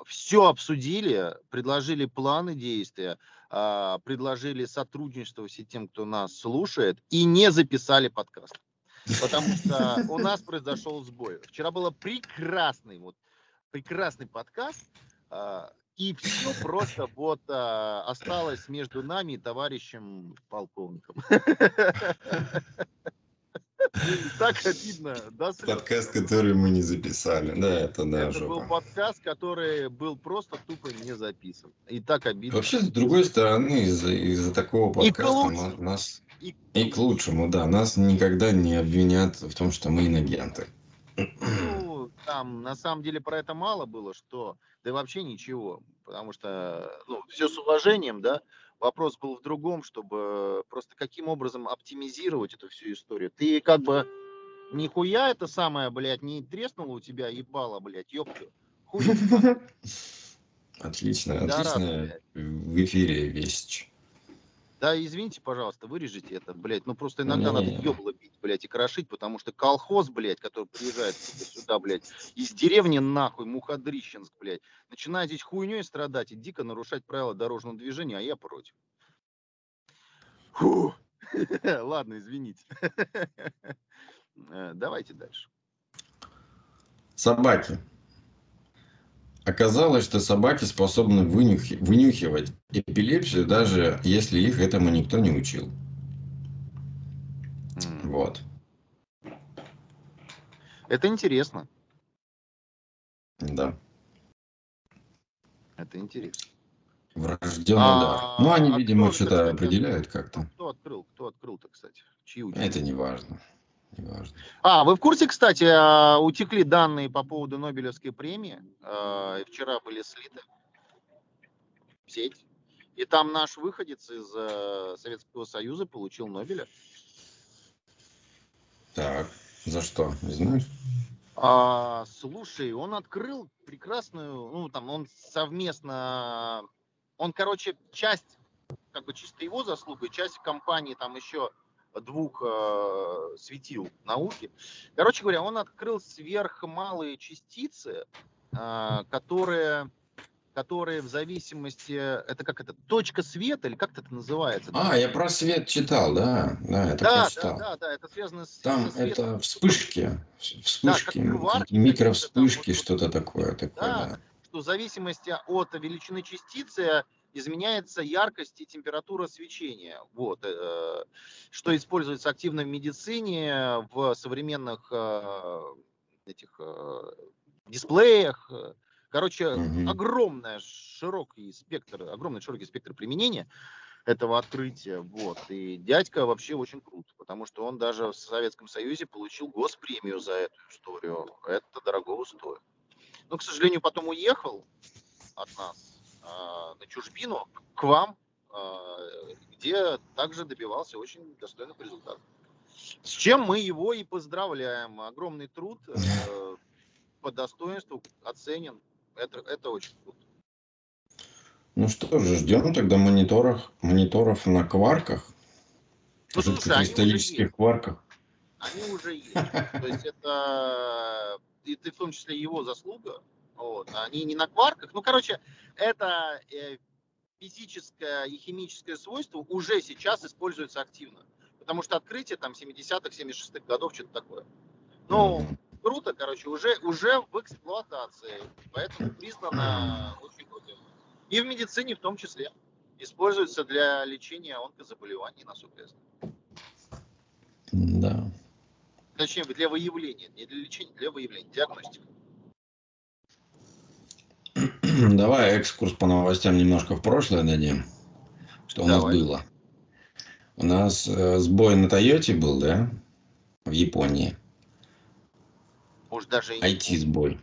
Все обсудили, предложили планы действия, а, предложили сотрудничество всем тем, кто нас слушает, и не записали подкаст. Потому что у нас произошел сбой. Вчера было прекрасный, вот, прекрасный подкаст, а, и все просто вот а, осталось между нами и товарищем полковником. Так обидно, да? Подкаст, который мы не записали. Да, это да, Это был жопа. подкаст, который был просто тупо не записан. И так обидно. Вообще, с другой стороны, из-за из такого И подкаста ма- нас И- и к лучшему, да, нас никогда не обвинят в том, что мы инагенты. Ну, там на самом деле про это мало было, что да и вообще ничего, потому что, ну, все с уважением, да, вопрос был в другом, чтобы просто каким образом оптимизировать эту всю историю. Ты как бы нихуя это самое, блядь, не треснуло у тебя ебало, блядь. Хуй ебаный. Отлично, отлично в эфире вещь. Да, извините, пожалуйста, вырежите это, блядь. Ну, просто иногда надо Не. ёбло бить, блядь, и крошить, потому что колхоз, блядь, который приезжает сюда, блядь, из деревни нахуй, Мухадрищенск, блядь, начинает здесь хуйней страдать и дико нарушать правила дорожного движения, а я против. Фу. Ладно, извините. Э, Давайте дальше. Собаки. Оказалось, что собаки способны вынюхи- вынюхивать эпилепсию, даже если их этому никто не учил. М. Вот. Это интересно. Да. Это интересно. Врожденный а, дар. Ну, они, а видимо, что-то определяют как-то. Кто открыл? Кто открыл-то, кстати? Чьи ученые? Это не важно. А, вы в курсе, кстати, а, утекли данные по поводу Нобелевской премии? А, вчера были слиты в сеть. И там наш выходец из э, Советского Союза получил Нобеля. Так, за что, не знаешь? А, слушай, он открыл прекрасную, ну там он совместно, он, короче, часть, как бы чисто его заслуга, часть компании там еще двух э, светил науки. Короче говоря, он открыл сверхмалые частицы, э, которые которые в зависимости, это как это, точка света или как это называется? А, я про свет читал, да, да, это да, читал. Да, да, да, это связано с Там это вспышки, вспышки, да, микровспышки, что-то такое, такое, да, да. Что в зависимости от величины частицы изменяется яркость и температура свечения. Вот, э, что используется активно в медицине, в современных э, этих э, дисплеях. Короче, угу. огромный широкий спектр, огромный широкий спектр применения этого открытия. Вот. И дядька вообще очень крут, потому что он даже в Советском Союзе получил госпремию за эту историю. Это дорого стоит. Но, к сожалению, потом уехал от нас на чужбину к вам, а, где также добивался очень достойных результатов. С чем мы его и поздравляем. Огромный труд э, по достоинству оценен. Это, это очень круто. Ну что же, ждем тогда мониторов, мониторов на кварках. Ну, жидкокристаллических кварках. Они уже есть. То есть это и в том числе его заслуга, вот. Они не на кварках. Ну, короче, это э, физическое и химическое свойство уже сейчас используется активно. Потому что открытие там 70-х, 76-х годов, что-то такое. Ну, круто, короче, уже, уже в эксплуатации. Поэтому признано очень крутым. И в медицине в том числе. Используется для лечения онкозаболеваний, насколько я знаю. Да. Точнее, для выявления, не для лечения, для выявления, диагностика. Давай экскурс по новостям немножко в прошлое дадим. Что у нас было? У нас э, сбой на Тойоте был, да? В Японии. Может, даже IT-сбой.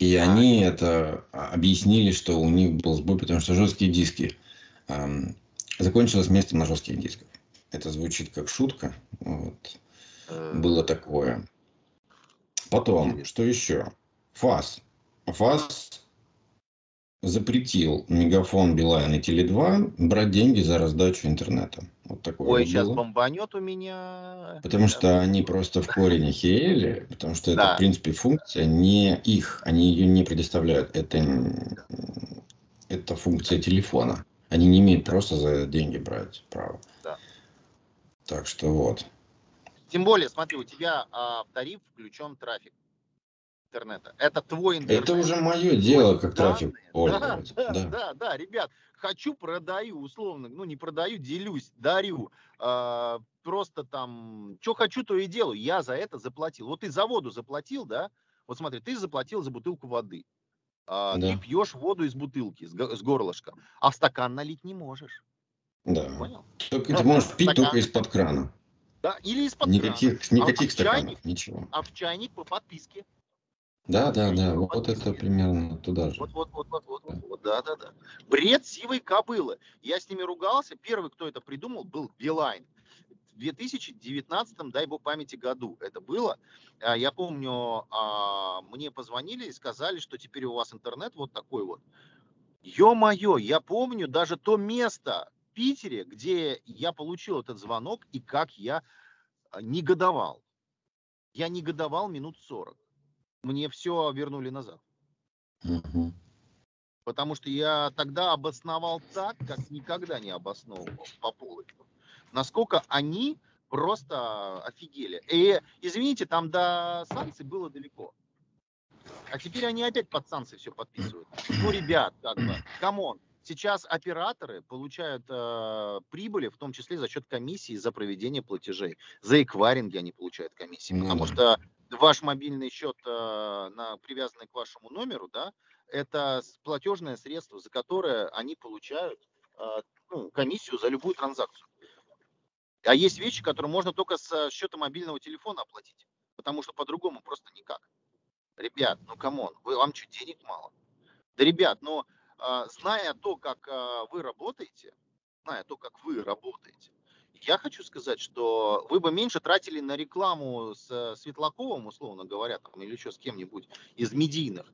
И а. они это объяснили, что у них был сбой, потому что жесткие диски. Эм, закончилось место на жестких дисках. Это звучит как шутка. Вот. Э. Было такое. Потом, что еще? ФАС. ФАС запретил Мегафон, Билайн и Теле2 брать деньги за раздачу интернета. Вот такое Ой, вот сейчас было. бомбанет у меня. Потому что они просто в корень охерели, потому что это, в принципе, функция не их, они ее не предоставляют. Это, это функция телефона. Они не имеют просто за деньги брать право. Да. Так что вот. Тем более, смотри, у тебя а, в тариф включен трафик интернета. Это твой интернет. Это уже мое дело, как трафик да, да, да, да, да, ребят, хочу, продаю, условно, ну не продаю, делюсь, дарю. Э, просто там, что хочу, то и делаю. Я за это заплатил. Вот ты за воду заплатил, да? Вот смотри, ты заплатил за бутылку воды. Э, да. Ты пьешь воду из бутылки, с, с горлышка, а в стакан налить не можешь. Да. Понял? Только ты можешь пить стакан. только из-под крана. Да, или из-под никаких, крана. Никаких а стаканов, чайник, ничего. А в чайник по подписке. Да, да, да, вот это примерно туда же. Вот, вот, вот, вот, вот, вот, да, да, да. Бред сивой кобылы. Я с ними ругался. Первый, кто это придумал, был Билайн. В 2019, дай бог памяти, году это было. А, я помню, а, мне позвонили и сказали, что теперь у вас интернет вот такой вот. Ё-моё, я помню даже то место в Питере, где я получил этот звонок и как я а, негодовал. Я негодовал минут 40 мне все вернули назад. Угу. Потому что я тогда обосновал так, как никогда не обосновывал по полочкам. Насколько они просто офигели. И, извините, там до санкций было далеко. А теперь они опять под санкции все подписывают. Ну, ребят, как бы, come on. Сейчас операторы получают э, прибыли, в том числе за счет комиссии за проведение платежей. За эквайринги они получают комиссии. Потому что ваш мобильный счет, э, на, привязанный к вашему номеру, да, это платежное средство, за которое они получают э, ну, комиссию за любую транзакцию. А есть вещи, которые можно только с счета мобильного телефона оплатить, потому что по-другому просто никак. Ребят, ну come on, вам что, денег мало? Да, ребят, но э, зная то, как вы работаете, зная то, как вы работаете, я хочу сказать, что вы бы меньше тратили на рекламу с Светлаковым, условно говоря, там, или еще с кем-нибудь из медийных.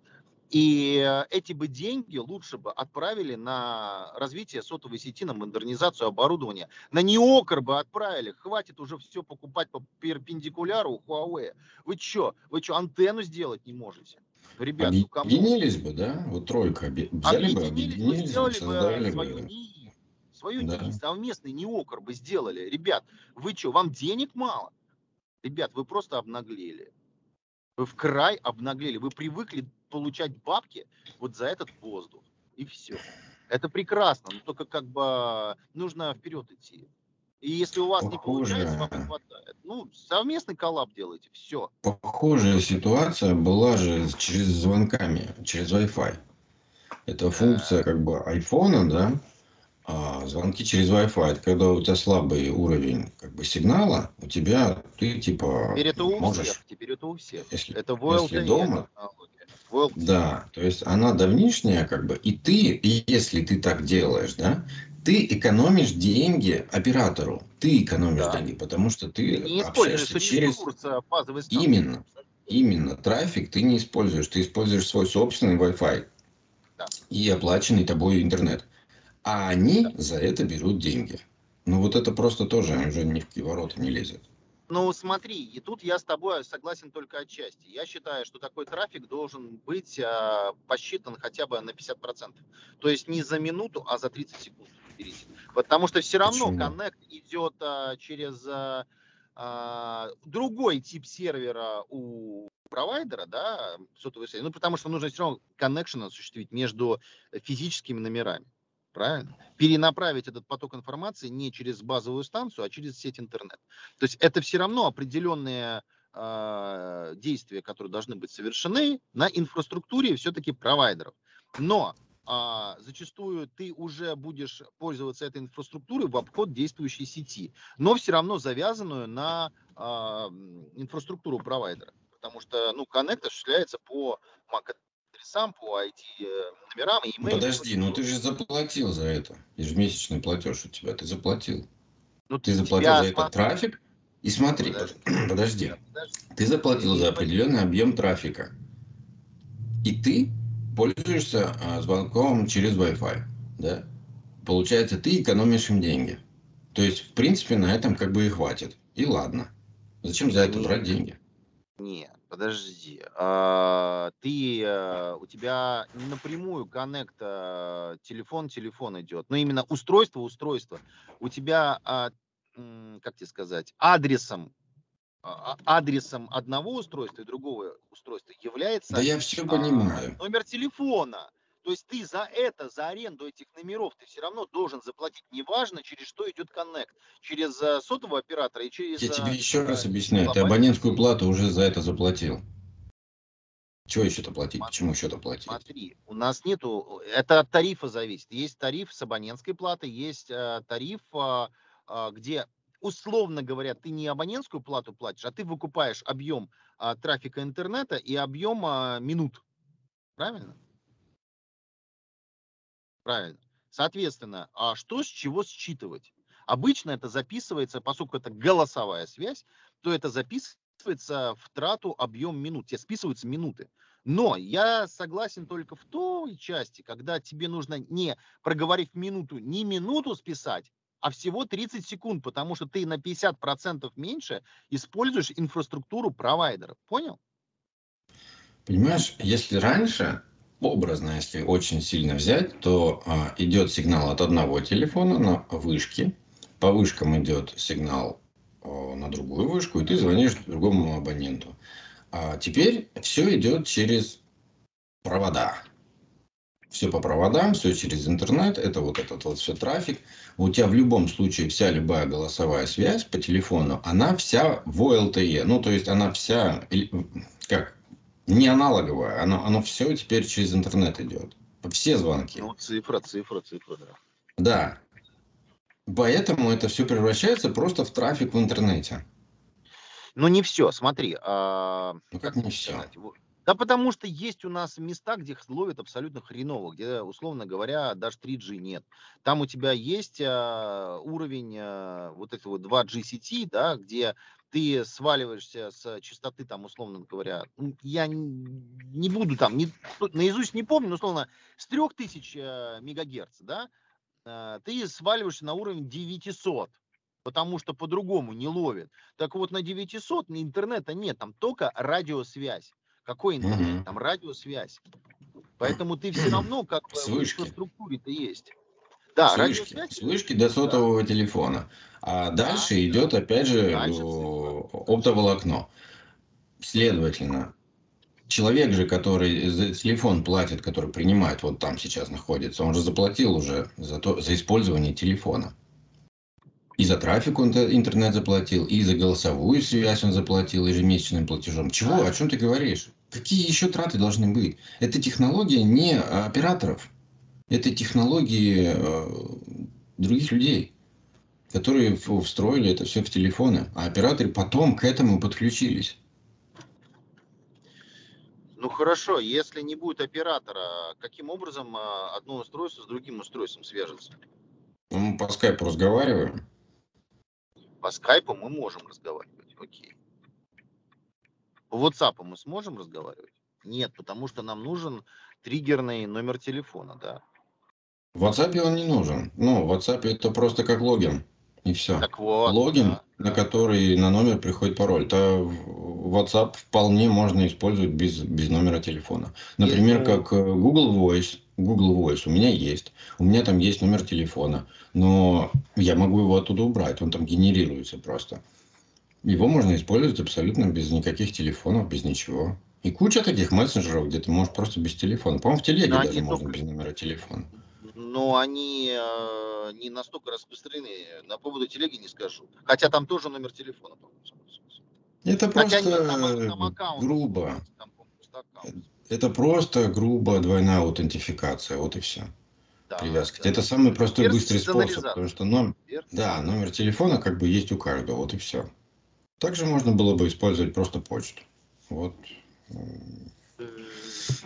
И э, эти бы деньги лучше бы отправили на развитие сотовой сети, на модернизацию оборудования. На неокр бы отправили. Хватит уже все покупать по перпендикуляру у Huawei. Вы что, вы что, антенну сделать не можете? Ребят, ну объединились бы, да? Вот тройка взяли бы, объединились бы, сделали бы свою НИИ, свою да. НИИ, совместный неокр бы сделали. Ребят, вы что, вам денег мало? Ребят, вы просто обнаглели. Вы в край обнаглели. Вы привыкли получать бабки вот за этот воздух. И все. Это прекрасно, но только как бы нужно вперед идти. И если у вас Похоже. не получается, вам не хватает. Ну, совместный коллаб делайте, все. Похожая ситуация была же через звонками, через Wi-Fi. Это функция как бы айфона, да, а звонки через Wi-Fi, это когда у тебя слабый уровень как бы сигнала, у тебя ты типа Теперь это у можешь... всех, теперь это у всех. Если, это если дома, да, то есть она давнишняя как бы, и ты, если ты так делаешь, да, ты экономишь деньги оператору, ты экономишь да. деньги, потому что ты, ты не общаешься через... Именно, именно, трафик ты не используешь, ты используешь свой собственный Wi-Fi да. и оплаченный тобой интернет а они за это берут деньги. Ну вот это просто тоже уже ни в какие ворота не лезет. Ну смотри, и тут я с тобой согласен только отчасти. Я считаю, что такой трафик должен быть э, посчитан хотя бы на 50%. То есть не за минуту, а за 30 секунд. Потому что все равно Почему? коннект идет а, через а, другой тип сервера у провайдера, да, сотовой связи. Ну, потому что нужно все равно connection осуществить между физическими номерами правильно? Перенаправить этот поток информации не через базовую станцию, а через сеть интернет. То есть это все равно определенные э, действия, которые должны быть совершены на инфраструктуре все-таки провайдеров. Но а, зачастую ты уже будешь пользоваться этой инфраструктурой в обход действующей сети, но все равно завязанную на а, инфраструктуру провайдера. Потому что ну, коннект осуществляется по MAC адресам, по IT-номерам и email. Подожди, ну ты же заплатил за это. Ежемесячный платеж у тебя, ты заплатил. Ну, ты заплатил за этот трафик. И смотри, подожди, подожди. подожди. ты заплатил за определенный объем трафика. И ты пользуешься а, звонком через Wi-Fi. Да? Получается, ты экономишь им деньги. То есть, в принципе, на этом как бы и хватит. И ладно. Зачем за это брать деньги? Нет, подожди. А, ты, э, у тебя не напрямую коннект а, телефон-телефон идет, но именно устройство-устройство. У тебя, а, как тебе сказать, адресом адресом одного устройства и другого устройства является Да я все понимаю. номер телефона. То есть ты за это, за аренду этих номеров, ты все равно должен заплатить, неважно, через что идет коннект, через uh, сотового оператора и через... Я тебе еще раз объясняю, ты абонентскую плату уже за это заплатил. Чего еще-то платить? Смотри, Почему еще-то платить? Смотри, у нас нету, это от тарифа зависит. Есть тариф с абонентской платой, есть uh, тариф, uh, где условно говоря, ты не абонентскую плату платишь, а ты выкупаешь объем а, трафика интернета и объем а, минут. Правильно? Правильно. Соответственно, а что с чего считывать? Обычно это записывается, поскольку это голосовая связь, то это записывается в трату объем минут. Тебе списываются минуты. Но я согласен только в той части, когда тебе нужно не проговорив минуту, не минуту списать, а всего 30 секунд, потому что ты на 50% меньше используешь инфраструктуру провайдеров. Понял? Понимаешь, если раньше образно, если очень сильно взять, то а, идет сигнал от одного телефона на вышке, по вышкам идет сигнал а, на другую вышку, и ты звонишь другому абоненту. А теперь все идет через провода. все по проводам, все через интернет, это вот этот вот все трафик. У тебя в любом случае вся любая голосовая связь по телефону, она вся в OLTE, ну то есть она вся, как, не аналоговая, оно, оно все теперь через интернет идет. Все звонки. Ну, цифра, цифра, цифра, да. Да. Поэтому это все превращается просто в трафик в интернете. Ну, не все, смотри. А, ну, как, как не все? Да потому что есть у нас места, где ловят абсолютно хреново, где, условно говоря, даже 3G нет. Там у тебя есть а, уровень а, вот этого вот 2G сети, да, где ты сваливаешься с частоты, там, условно говоря, я не буду там, не, наизусть не помню, но, условно, с 3000 а, мегагерц, да, а, ты сваливаешься на уровень 900 потому что по-другому не ловит. Так вот на 900 интернета нет, там только радиосвязь. Какой интернет? Там радиосвязь. Поэтому ты все равно как бы в инфраструктуре-то есть. Да, вышки, радиосвязь. вышки до сотового да. телефона. А да, дальше да. идет, опять же, дальше оптоволокно. Следовательно, человек же, который за телефон платит, который принимает, вот там сейчас находится, он же заплатил уже за, то, за использование телефона. И за трафик он интернет заплатил, и за голосовую связь он заплатил ежемесячным платежом. Чего? О чем ты говоришь? Какие еще траты должны быть? Это технология не операторов. Это технологии э, других людей, которые встроили это все в телефоны. А операторы потом к этому подключились. Ну хорошо, если не будет оператора, каким образом э, одно устройство с другим устройством свяжется? Ну, мы по скайпу разговариваем. По скайпу мы можем разговаривать, окей. По WhatsApp мы сможем разговаривать? Нет, потому что нам нужен триггерный номер телефона, да. В WhatsApp он не нужен. Ну, в WhatsApp это просто как логин. И все. Так вот, логин, да, на который на номер приходит пароль. То WhatsApp вполне можно использовать без, без номера телефона. Например, Если... как э, Google Voice. Google Voice у меня есть. У меня там есть номер телефона. Но я могу его оттуда убрать. Он там генерируется просто. Его можно использовать абсолютно без никаких телефонов, без ничего. И куча таких мессенджеров, где ты можешь просто без телефона. По-моему, в телеге Но даже можно только... без номера телефона. Но они э, не настолько распространены. На поводу телеги не скажу. Хотя там тоже номер телефона, по-моему. Это просто там, там аккаунт, грубо. Там, это просто грубо двойная аутентификация, вот и все. Да, Привязка. Да. Это самый простой, быстрый способ, потому что номер, да, номер телефона как бы есть у каждого, вот и все. Также можно было бы использовать просто почту. Вот.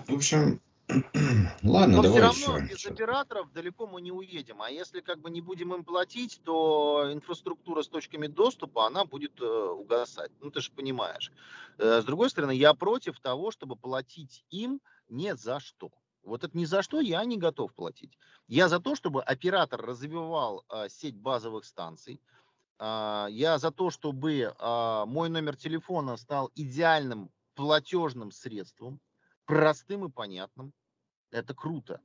В общем, ладно, Но давай все равно еще. без операторов далеко мы не уедем. А если как бы не будем им платить, то инфраструктура с точками доступа, она будет э, угасать. Ну, ты же понимаешь. Э, с другой стороны, я против того, чтобы платить им не за что. Вот это ни за что я не готов платить. Я за то, чтобы оператор развивал э, сеть базовых станций, а, я за то, чтобы а, мой номер телефона стал идеальным платежным средством, простым и понятным. Это круто.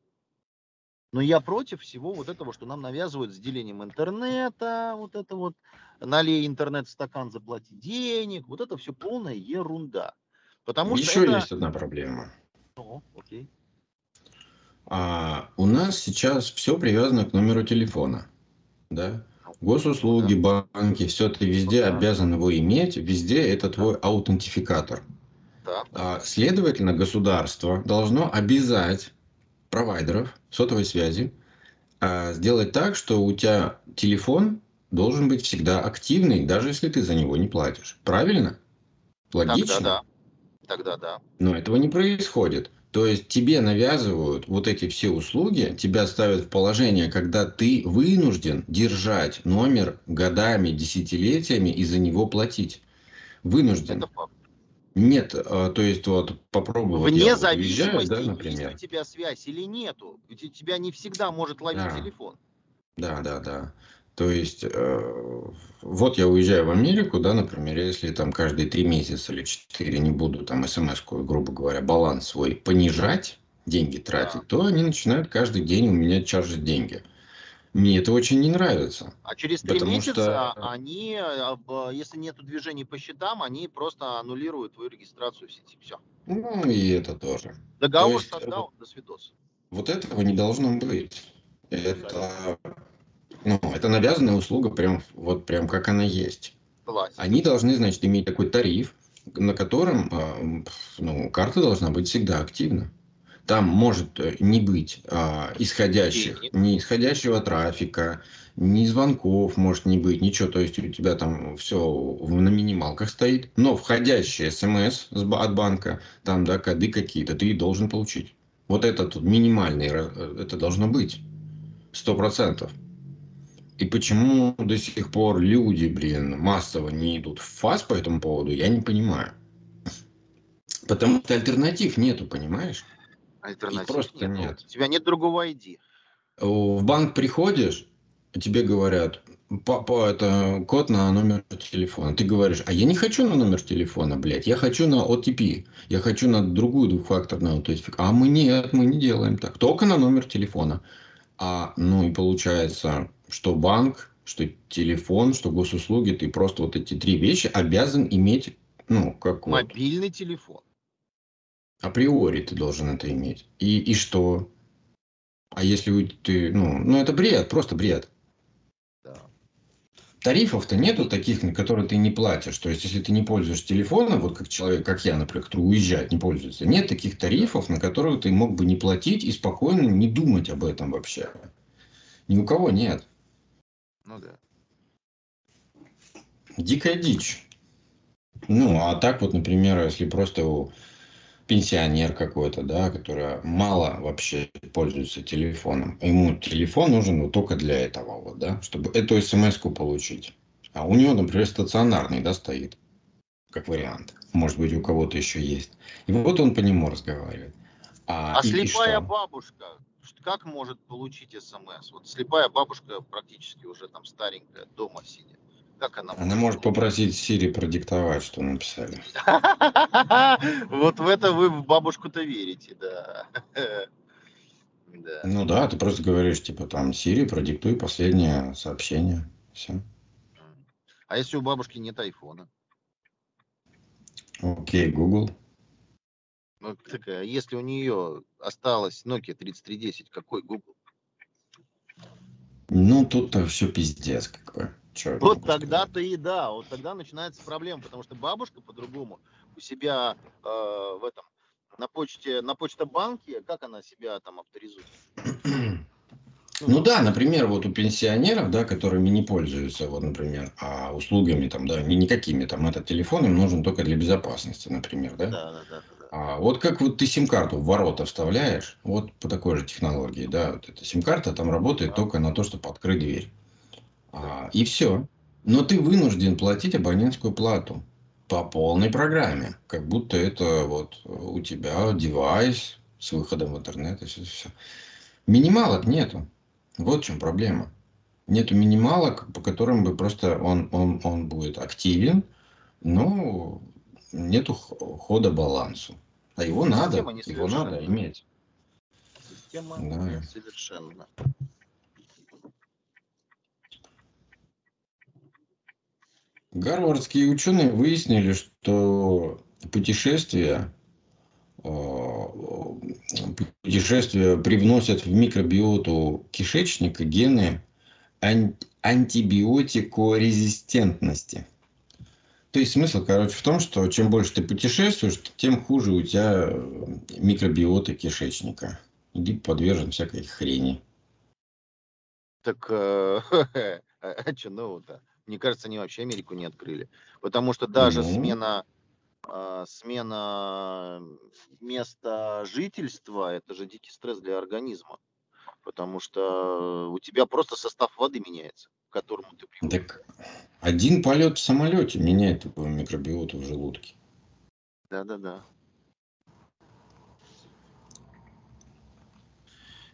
Но я против всего вот этого, что нам навязывают с делением интернета, вот это вот, налей интернет в стакан, заплати денег, вот это все полная ерунда. Потому Еще что это... есть одна проблема. О, окей. А, у нас сейчас все привязано к номеру телефона, да? Госуслуги, банки, все ты везде обязан его иметь, везде это твой аутентификатор. А, следовательно, государство должно обязать провайдеров сотовой связи а, сделать так, что у тебя телефон должен быть всегда активный, даже если ты за него не платишь. Правильно? Логично? Тогда да. Тогда да. Но этого не происходит. То есть тебе навязывают вот эти все услуги, тебя ставят в положение, когда ты вынужден держать номер годами, десятилетиями и за него платить. Вынужден. Это факт. Нет, а, то есть вот попробовать. Вне зависимости, да, например. есть у тебя связь или нету. У тебя не всегда может ловить да. телефон. Да, да, да. То есть, э, вот я уезжаю в Америку, да, например, если там каждые три месяца или четыре не буду там смс грубо говоря, баланс свой понижать, деньги тратить, да. то они начинают каждый день у меня чаржить деньги. Мне это очень не нравится. А через три месяца что... они, э, если нет движений по счетам, они просто аннулируют твою регистрацию в сети. Все. Ну и это тоже. Договор то есть, создал, до свидос. Вот этого не должно быть. Это, ну, это навязанная услуга, прям, вот прям как она есть. Классика. Они должны, значит, иметь такой тариф, на котором э, ну, карта должна быть всегда активна. Там может э, не быть а, исходящих, ни исходящего трафика, ни звонков может не быть, ничего. То есть у тебя там все на минималках стоит. Но входящий смс с ба- от банка, там, да, коды какие-то, ты должен получить. Вот это тут минимальный, э, это должно быть. Сто процентов. И почему до сих пор люди, блин, массово не идут в ФАС по этому поводу, я не понимаю. Потому что альтернатив нету, понимаешь? Альтернатив просто нету. нет. У тебя нет другого ID. В банк приходишь, тебе говорят, папа, это код на номер телефона. Ты говоришь, а я не хочу на номер телефона, блядь, я хочу на OTP, я хочу на другую двухфакторную аутентификацию. А мы нет, мы не делаем так, только на номер телефона. А, ну и получается, что банк, что телефон, что госуслуги, ты просто вот эти три вещи обязан иметь, ну, как вот, Мобильный телефон. Априори ты должен это иметь. И, и что? А если ты, ну, ну это бред, просто бред. Да. Тарифов-то нету таких, на которые ты не платишь. То есть, если ты не пользуешься телефоном, вот как человек, как я, например, который уезжает, не пользуется, нет таких тарифов, на которые ты мог бы не платить и спокойно не думать об этом вообще. Ни у кого нет. Ну да. Дикая дичь. Ну, а так вот, например, если просто пенсионер какой-то, да, который мало вообще пользуется телефоном, ему телефон нужен вот только для этого вот, да, чтобы эту смс-ку получить. А у него, например, стационарный, да, стоит, как вариант. Может быть, у кого-то еще есть. И вот он по нему разговаривает. А, А и- и слепая что? бабушка, как может получить смс? Вот слепая бабушка практически уже там старенькая, дома сидит. Как она Она может попросить Сири продиктовать, что написали. Вот в это вы в бабушку-то верите, да. Ну да, ты просто говоришь, типа, там, Сири, продиктуй последнее сообщение. Все. А если у бабушки нет айфона? Окей, Google. Ну, такая, если у нее осталась Nokia 3310, какой Google? Ну, тут-то все пиздец, как бы. Я Вот тогда-то и да, вот тогда начинается проблема, потому что бабушка по-другому у себя э, в этом на почте на почта-банке, как она себя там авторизует? Ну да, например, вот у пенсионеров, да, которыми не пользуются, вот, например, а услугами там, да, ни- никакими, там, этот телефон им нужен только для безопасности, например, да? Да, да, да, да. А вот как вот ты сим-карту в ворота вставляешь, вот по такой же технологии, да, вот эта сим-карта там работает Да. только на то, чтобы открыть дверь. А, и все. Но ты вынужден платить абонентскую плату по полной программе, как будто это вот у тебя девайс с выходом в интернет и все, все. Минималок нету. Вот в чем проблема. Нету минималок, по которым бы просто он, он, он будет активен, но нету хода балансу. А его надо, Система его надо несовершенна. иметь. Система Да. совершенно. Гарвардские ученые выяснили, что путешествия, э, путешествия привносят в микробиоту кишечника гены ан- антибиотикорезистентности. То есть смысл, короче, в том, что чем больше ты путешествуешь, тем хуже у тебя микробиота кишечника. Иди подвержен всякой хрени. Так э, а что нового-то? Мне кажется, они вообще Америку не открыли. Потому что даже Ну. смена, э, смена места жительства – это же дикий стресс для организма. Потому что у тебя просто состав воды меняется, к которому ты привык. Так один полет в самолете меняет микробиоту в желудке. Да-да-да.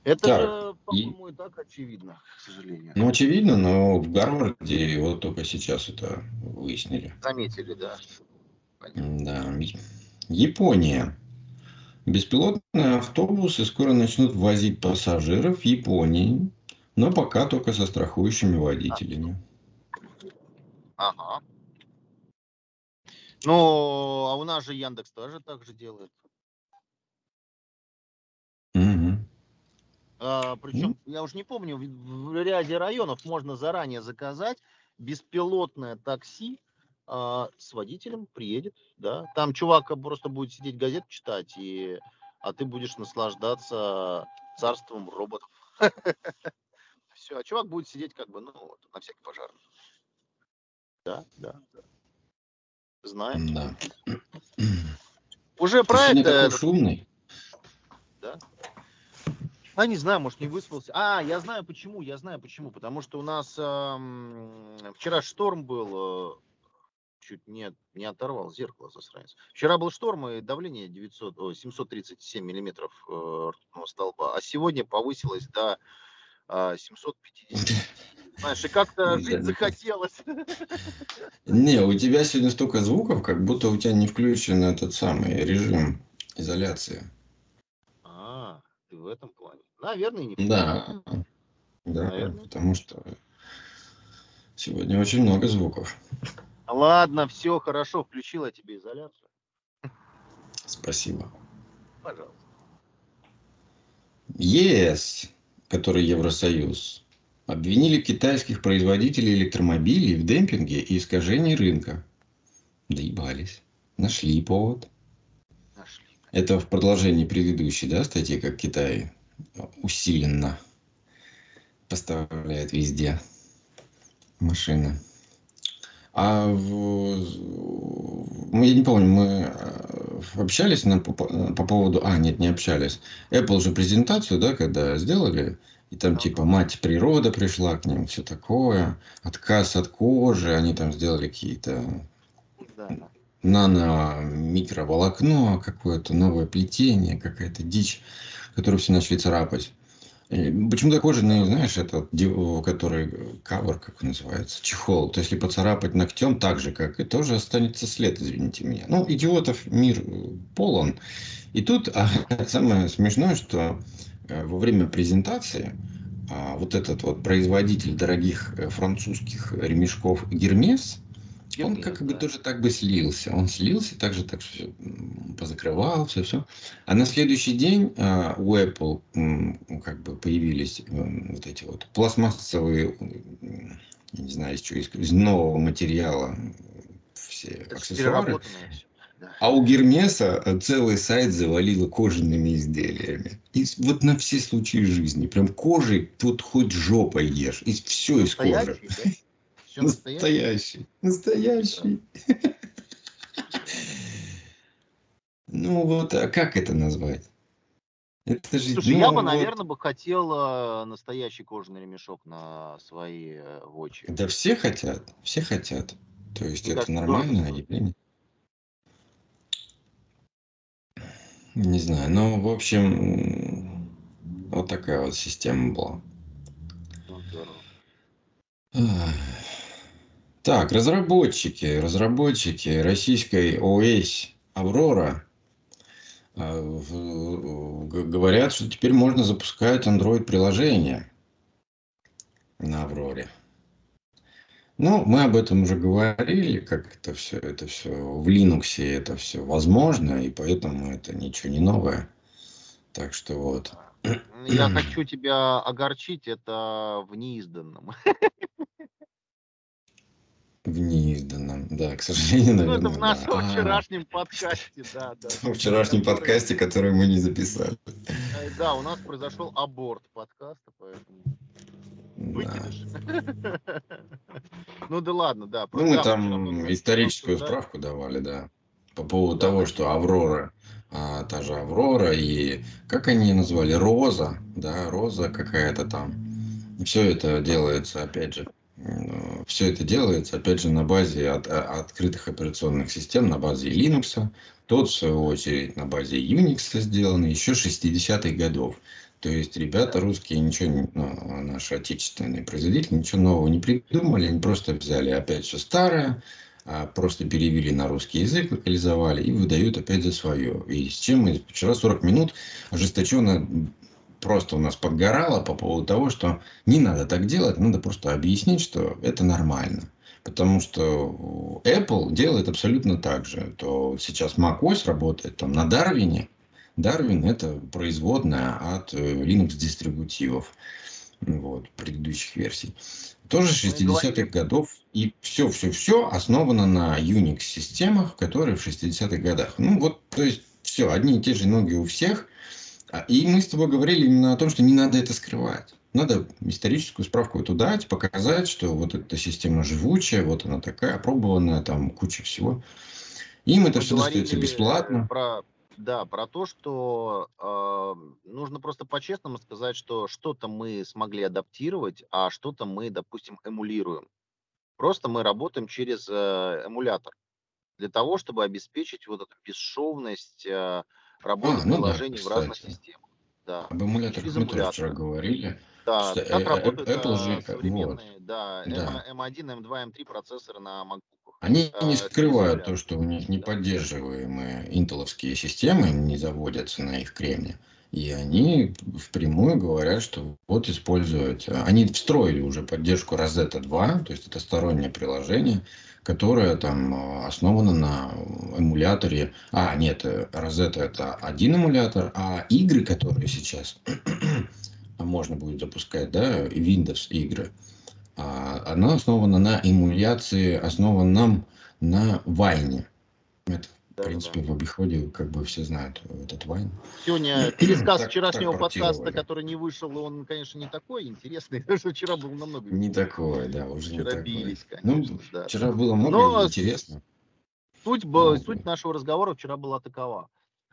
Это Так, же, по-моему, и так очевидно, к сожалению. Ну, очевидно, но в Гарварде вот только сейчас это выяснили. Заметили, да. Понятно. Да. Япония. Беспилотные автобусы скоро начнут возить пассажиров в Японии, но пока только со страхующими водителями. Ага. Ну, а у нас же Яндекс тоже так же делает. Мгм. А, причем, я уже не помню, в, ряде районов можно заранее заказать беспилотное такси а, с водителем приедет, да. Там чувак просто будет сидеть газет читать, и, а ты будешь наслаждаться царством роботов. Все, а чувак будет сидеть как бы, ну, вот, на всякий пожарный. Да, да, да. Знаем. Да. Уже проект... такой этот- шумный. Да. А не знаю, может не выспался. А, я знаю почему, я знаю почему. Потому что у нас ам, вчера шторм был, э, чуть не, не оторвал зеркало засранец. Вчера был шторм и давление 900, ой, 737 миллиметров э, ртутного столба, а сегодня повысилось до а, 750. Знаешь, и как-то жить Да. захотелось. Не, у тебя сегодня столько звуков, как будто у тебя не включен этот самый режим изоляции. Ты в этом плане. Наверное, не Да. Да, Наверное. потому что сегодня очень много звуков. Ладно, все хорошо, включила тебе изоляцию. Спасибо. Пожалуйста. ЕС, который Евросоюз, обвинили китайских производителей электромобилей в демпинге и искажении рынка. Доебались. Нашли повод. Это в продолжении предыдущей да, статьи, как Китай усиленно поставляет везде машины. А в- я не помню, мы э, общались на, по, по поводу... А, нет, не общались. Apple же презентацию, да, когда сделали, и там типа мать природа пришла к ним, все такое, отказ от кожи, они там сделали какие-то. Нано-микроволокно, какое-то новое плетение, какая-то дичь, которую все начали царапать. Почему-то кожаный, знаешь, этот, который кавер, как он называется, чехол. То есть, если поцарапать ногтем так же, как и тоже останется след, извините меня. Ну, идиотов мир э, полон. И тут а, самое смешное, что э, во время презентации а, вот этот вот производитель дорогих э, французских ремешков Гермес, он как бы да. тоже так бы слился. Он слился, так же так все позакрывал, все, все. А на следующий день а, у Apple м, как бы появились м, вот эти вот пластмассовые, я не знаю, из чего, из, из нового материала все Это аксессуары. А у Гермеса э, целый сайт завалило кожаными изделиями. И вот на все случаи жизни. Прям кожей тут хоть жопой ешь. И все из кожи. Да? Все. Настоящий. Настоящий. Ну вот, а как это назвать? Это же, Слушай, ну, я бы, вот- наверное, бы хотел э, настоящий кожаный ремешок на свои э, вочи. Да все хотят, все хотят. То есть Ну, это нормальное явление. Не знаю, ну, в общем, вот такая вот система была. Ну, здорово. Так, разработчики, разработчики российской ОС Аврора г- говорят, что теперь можно запускать Android-приложение на Авроре. Ну, мы об этом уже говорили, как это все, это все в Linux это все возможно, и поэтому это ничего не новое. Так что вот. Я хочу тебя огорчить, это в неизданном. В неизданном, да, к сожалению, Ну, наверное. это в нашем да. А, вчерашнем подкасте, да, да. В вчерашнем Который- подкасте, который мы не записали. Э, Да, у нас произошел аборт подкаста, поэтому Да. выкидыш. Ну да ладно, да. Ну, мы да, там историческую справку давали, да. По поводу Да, того, да. что Аврора, а, та же Аврора и, как они ее назвали, Роза, да, Роза какая-то там. Все это делается, опять же, все это делается, опять же, на базе от- а- открытых операционных систем, на базе Linux. Тот, в свою очередь, на базе Unix сделано еще 60-х годов. То есть ребята русские ничего, ну, наши отечественные производители ничего нового не придумали, они просто взяли опять все старое, а, просто перевели на русский язык, локализовали и выдают опять за свое. И с чем мы вчера 40 минут ожесточенно просто у нас подгорало по поводу того, что не надо так делать, надо просто объяснить, что это нормально. Потому что Apple делает абсолютно так же. То сейчас macOS работает там на Дарвине, Darwin это производная от э, Linux дистрибутивов вот, предыдущих версий. Тоже 60-х годов. И все, все, все основано на Unix системах, которые в 60-х годах. Ну вот, то есть все, одни и те же ноги у всех. А, и мы с тобой говорили именно о том, что не надо это скрывать. Надо историческую справку эту дать, показать, что вот эта система живучая, вот она такая, опробованная, там куча всего. Им это все достается бесплатно. Про, да, про то, что э, нужно просто по-честному сказать, что что-то мы смогли адаптировать, а что-то мы, допустим, эмулируем. Просто мы работаем через э, эмулятор для того, чтобы обеспечить вот эту бесшовность э, работы а, ну приложений да, в разных системах. Да. Об эмуляторах мы тоже вчера говорили. Да, что, как э, работают Apple же, современные, вот, да, да. M1, M2, M3 процессоры на MacBook. Они не скрывают то, что у них неподдерживаемые интеловские системы не заводятся на их кремне. И они впрямую говорят, что вот используют... Они встроили уже поддержку Rosetta 2, то есть это стороннее приложение, которое там основано на эмуляторе... А, нет, Rosetta это один эмулятор, а игры, которые сейчас можно будет запускать, да, Windows игры, а она основана на эмуляции, основанном на Вайне. Это, да, в принципе, да. в обиходе как бы все знают этот Вайн. Сегодня пересказ вчерашнего подкаста, который не вышел, он, конечно, не такой интересный, потому что вчера был намного... Не такой, да, уже вчера не бились, такой. Ну, конечно, ну, да. Вчера было много Но интересно. Суть, Но... суть нашего разговора вчера была такова.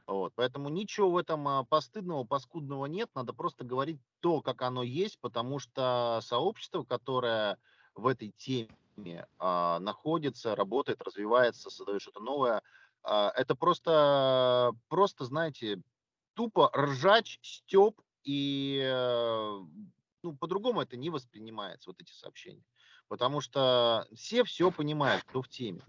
Вот, поэтому ничего в этом а, постыдного, паскудного нет, надо просто говорить то, как оно есть, потому что сообщество, которое в этой теме а, находится, работает, развивается, создает что-то новое, это просто, просто, знаете, тупо ржач, степ, и э, ну, по-другому это не воспринимается, вот эти сообщения. Потому что все все понимают, кто в теме.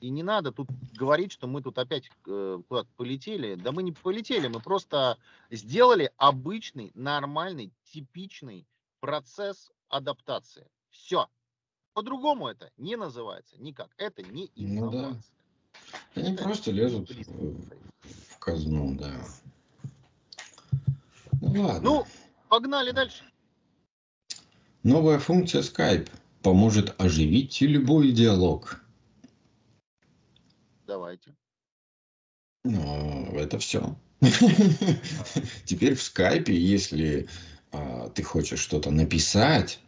И не надо тут говорить, что мы тут опять э, куда-то полетели. Да мы не полетели, мы просто сделали обычный, нормальный, типичный процесс адаптации. Все. По-другому это не называется никак. Это не инновация. Ну, да. Они просто лезут в казну, да. Ну ладно. Ну, погнали дальше. Новая функция Skype поможет оживить любой диалог. Давайте. Ну, это все. Теперь в скайпе, если а, ты хочешь что-то написать,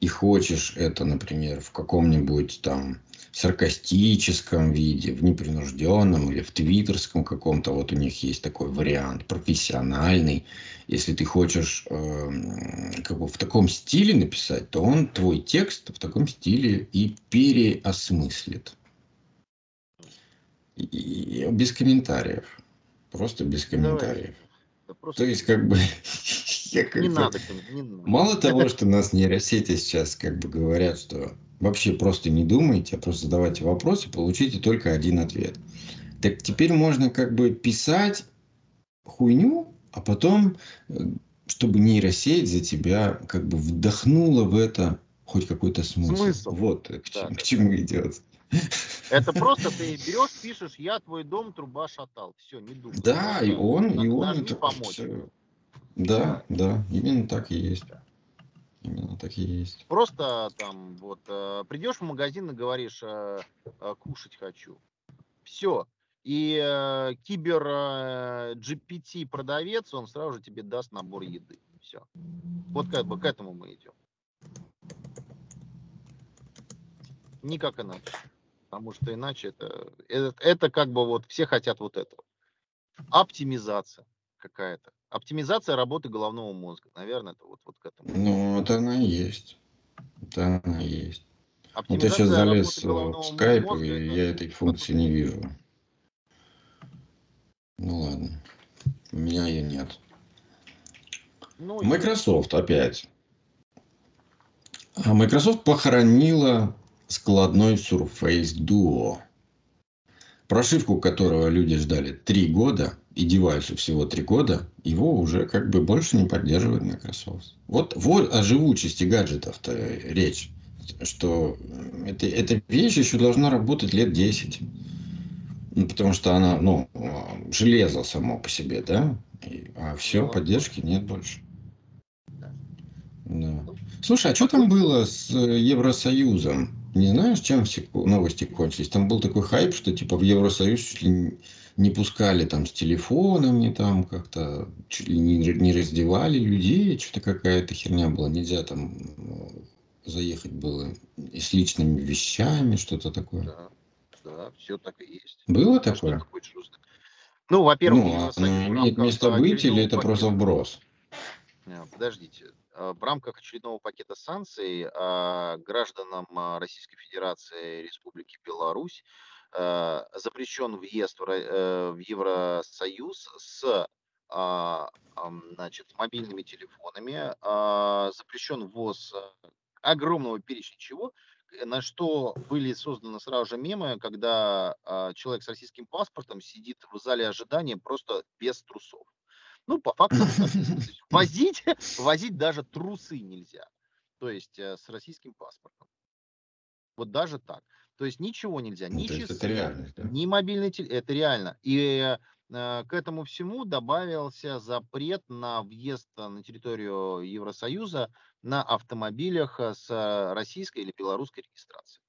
и хочешь это, например, в каком-нибудь там саркастическом виде, в непринужденном или в твиттерском каком-то, вот у них есть такой вариант, профессиональный. Если ты хочешь э, как бы в таком стиле написать, то он твой текст в таком стиле и переосмыслит. И без комментариев. Просто без комментариев. Просто... То есть, как бы, я как не, бы... Надо, не надо. Мало того, что нас нейросети сейчас как бы говорят, что вообще просто не думайте, а просто задавайте вопросы, получите только один ответ. Так теперь можно как бы писать хуйню, а потом, э, чтобы нейросеть за тебя как бы вдохнула в это хоть какой-то смысл. Смысл. Вот к, да, к чему идет. Это просто ты берешь, пишешь, я твой дом, труба шатал. Все, не думай. Да, и он, и он помочь. Все. Да, да, именно так и есть. Именно так и есть. Просто там вот э, придешь в магазин и говоришь, э, э, кушать хочу. Все. И кибер GPT продавец, он сразу же тебе даст набор еды. Все. Вот как бы к этому мы идем. Никак иначе потому что иначе это, это, это как бы вот все хотят вот этого. Оптимизация какая-то. Оптимизация работы головного мозга. Наверное, это вот, вот к этому. Ну, это она и есть. Это она и есть. Вот я сейчас залез в скайп, мозга, и это... я этой функции не вижу. Ну ладно. У меня ее нет. Ну, Microsoft опять. А Microsoft похоронила складной Surface Duo, прошивку которого люди ждали три года, и девайсу всего три года, его уже как бы больше не поддерживает Microsoft. Вот, вот о живучести гаджетов-то речь, что это, эта вещь еще должна работать лет 10. Ну, потому что она, ну, железо само по себе, да? И, а все, Вот, поддержки нет больше. да. Ну, Слушай, а что там было с э, Евросоюзом? Не знаешь, чем все новости кончились? Там был такой хайп, что типа в Евросоюз чуть ли не пускали там с телефонами, там как-то чуть ли не, не раздевали людей, что-то какая-то херня была. Нельзя там э, заехать было и с личными вещами, что-то такое. Да, да, все так и есть. Было А что такое? ты хочешь узнать? Ну, во-первых, Ну, а рамках место быть или это просто вброс? Э, Подождите. А, В рамках очередного пакета санкций а, гражданам а, Российской Федерации и Республики Беларусь а, запрещен въезд в э, Евросоюз с а, значит, мобильными телефонами, запрещен ввоз огромного перечня чего, э, на что были созданы сразу же мемы, когда человек с российским паспортом сидит в зале ожидания просто без трусов. Ну, по факту возить, возить даже трусы нельзя. То есть э, с российским паспортом. Вот даже так. То есть ничего нельзя, Ну, ни то есть это часы, реальность, да? ни мобильный телефон. Это реально. И э, к этому всему добавился запрет на въезд э, на территорию Евросоюза на автомобилях э, с э, российской или белорусской регистрацией.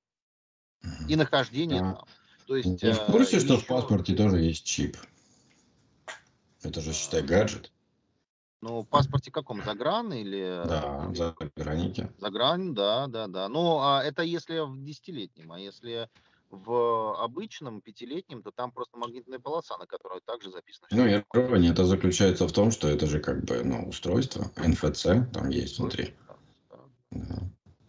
И нахождение А там. То есть ты в э, курсе, что в еще, паспорте тоже есть чип? Это же, считай, э, гаджет. ну, в паспорте каком? Загран или, Да, или за граните. За грань, да, да, да. Ну, а это если в десятилетнем, а если в обычном пятилетнем, то там просто магнитная полоса, на которой также записано Ну, все. ирония это заключается в том, что это же как бы, ну, устройство, НФЦ там есть внутри. Да.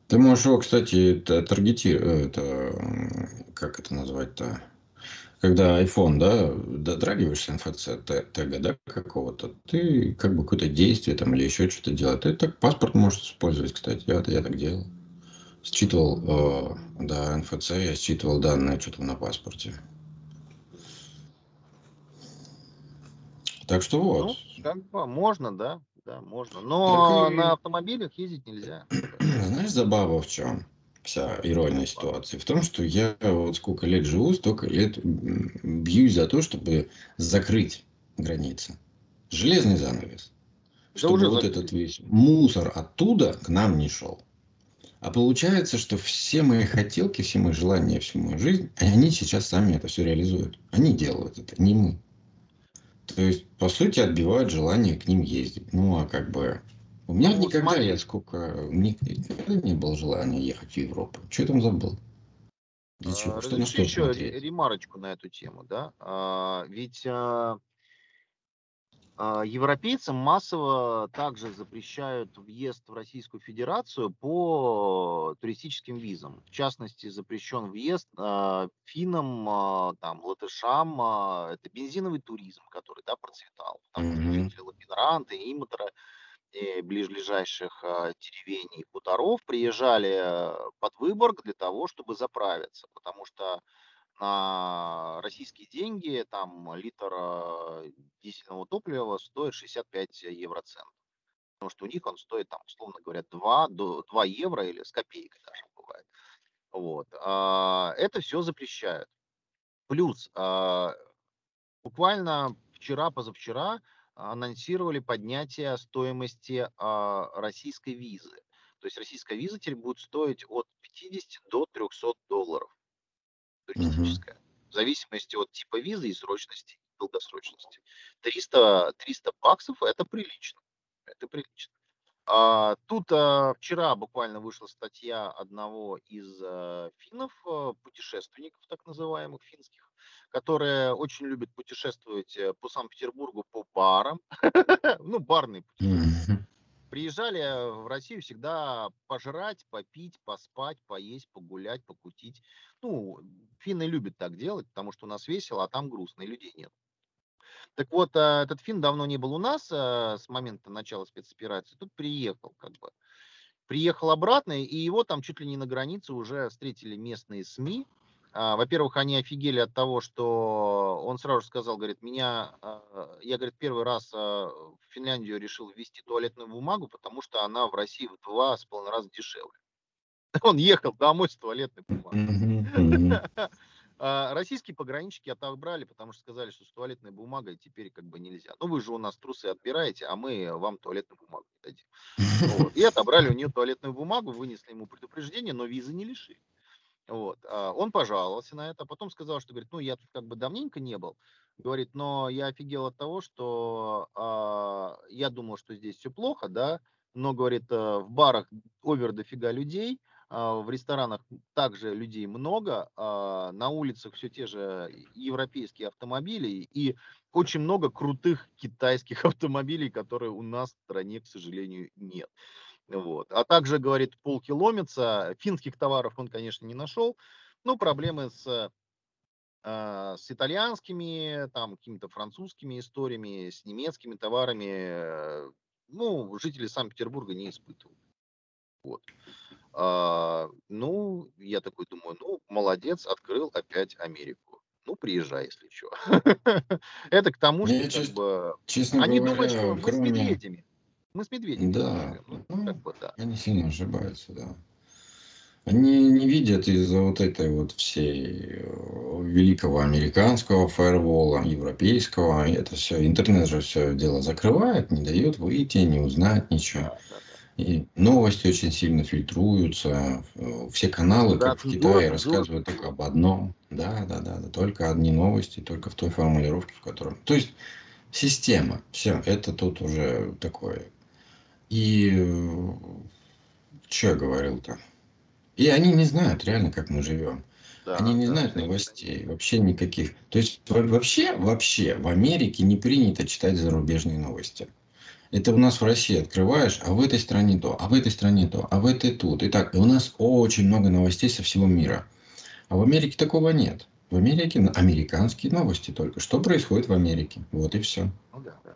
Ты можешь его, кстати, это, таргетировать, это, м, как это назвать-то, когда iPhone, да, дотрагиваешься НФЦ тега, да, какого-то, ты как бы какое-то действие там или еще что-то делать. Ты так паспорт можешь использовать, кстати, я, я так делал. Считывал, э, да, НФЦ, я считывал данные, что там на паспорте. Так что Ну, вот. как бы можно, да, да, можно. Так Но и- на автомобилях ездить нельзя. Знаешь, забава в чем? Вся ирония ситуации. В том, что я вот сколько лет живу, столько лет бьюсь за то, чтобы закрыть границы. Железный занавес. Да Чтобы уже вот этот весь мусор оттуда к нам не шел. А получается, что все мои хотелки, все мои желания, всю мою жизнь, они сейчас сами это все реализуют. Они делают это, не мы. То есть, по сути, отбивают желание к ним ездить. Ну, а как бы... У меня Ну, никогда, смотри. я сколько... Никогда не было желания ехать в Европу. Что там забыл? Для чего? А, Что на что еще ре- смотреть? ремарочку на эту тему, да. А, Ведь а, а, европейцам массово также запрещают въезд в Российскую Федерацию по туристическим визам. В частности, запрещен въезд а, финнам, а, там, латышам. а, Это бензиновый туризм, который да, процветал. Что Мгм. жители Лапинранта, Иматора ближайших а, деревень и хуторов приезжали а, под Выборг для того, чтобы заправиться. Потому что на российские деньги там литр а, дизельного топлива стоит 65 евроцентов. Потому что у них он стоит, там, условно говоря, 2, до 2 евро или с копейкой даже бывает. Вот. А, Это все запрещают. Плюс а, буквально вчера, позавчера анонсировали поднятие стоимости а, российской визы. То есть российская виза теперь будет стоить от 50 до 300 долларов туристическая. В зависимости от типа визы и срочности, и долгосрочности. 300, 300 баксов это прилично. Это прилично. А, тут а, вчера буквально вышла статья одного из а, финнов, а, путешественников так называемых финских, которые очень любят путешествовать э, по Санкт-Петербургу по барам. Ну, барные путешествия приезжали э, в Россию всегда пожрать, попить, поспать, поесть, погулять, покутить. Ну, финны любят так делать, потому что у нас весело, а там грустно, и людей нет. Так вот, а, этот фин давно не был у нас с момента начала спецоперации. Тут приехал, как бы. Приехал обратно, и его там чуть ли не на границе уже встретили местные СМИ. А, Во-первых, они офигели от того, что он сразу же сказал, говорит, меня, а, я, говорит, первый раз а, в Финляндию решил ввести туалетную бумагу, потому что она в России в два с половиной раза дешевле. Он ехал домой с туалетной бумагой. Российские пограничники отобрали, потому что сказали, что с туалетной бумагой теперь как бы нельзя. Ну, вы же у нас трусы отбираете, а мы вам туалетную бумагу не дадим. Вот. И отобрали у нее туалетную бумагу, вынесли ему предупреждение, но визы не лишили. Вот. А, он пожаловался на это, а потом сказал, что говорит, ну я тут как бы давненько не был, говорит, но я офигел от того, что а, я думал, что здесь все плохо, да, но, говорит, э, в барах овер дофига людей, а, в ресторанах также людей много, а, на улицах все те же европейские автомобили и очень много крутых китайских автомобилей, которые у нас в стране, к сожалению, нет. Вот. А также, говорит, полкилометра финских товаров он, конечно, не нашел, но проблемы с, а, с итальянскими, там, какими-то французскими историями, с немецкими товарами, э, ну, жители Санкт-Петербурга не испытывают. Вот. А, ну, я такой думаю, ну, молодец, открыл опять Америку. Ну, приезжай, если что. Это к тому, что как бы... Честно Они говоря, думают, что мы с кроме... Мы с медведями Да. Ну, ну, как бы да. они сильно ошибаются, да. Они не видят из-за вот этой вот всей э, великого американского фаервола, европейского, и это все, интернет же все дело закрывает, не дает выйти, не узнать ничего. И новости очень сильно фильтруются. э, Все каналы, Да, как в Китае, рассказывают только об одном. Да, да, да, да, только одни новости, только в той формулировке, в котором. То есть система. Все, это тут уже такое. И что я говорил-то? И они не знают реально, как мы живем. Они Да, не да, знают новостей, вообще никаких. То есть во- вообще, вообще в Америке не принято читать зарубежные новости. Это у нас в России открываешь, а в этой стране то, а в этой стране то, а в этой тут. И так, и у нас очень много новостей со всего мира. А в Америке такого нет. В Америке американские новости только. Что происходит в Америке? Вот и все. Ну да, да.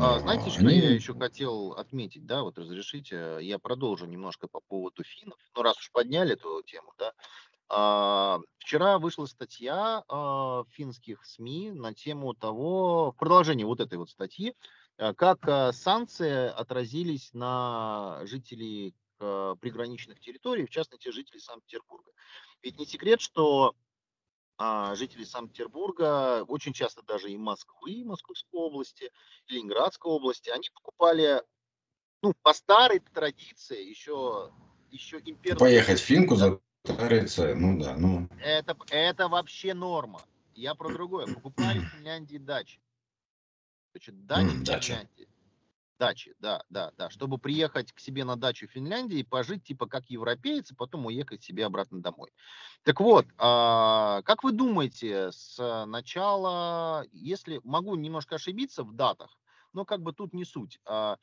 А, знаете, что Они... я еще хотел отметить, да, вот разрешите, я продолжу немножко по поводу финнов. Ну, раз уж подняли эту тему, да. А, вчера вышла статья а, финских СМИ на тему того, в продолжении вот этой вот статьи, а, как а, санкции отразились на жителей приграничных территорий, в частности, жителей Санкт-Петербурга. Ведь не секрет, что а, жители Санкт-Петербурга, очень часто даже и Москвы, Московской области, Ленинградской области, они покупали, ну, по старой традиции, еще, еще имперские Поехать в Финку затариться, ну да, ну... это, это вообще норма. Я про другое. Покупали в Финляндии дачи. Значит, дачи М, в. Финляндии. Дачи, да, да, да. Чтобы приехать к себе на дачу в Финляндии и пожить типа как европеец, и потом уехать себе обратно домой. Так вот, а, как вы думаете, с начала, если могу немножко ошибиться в датах, но как бы тут не суть. а,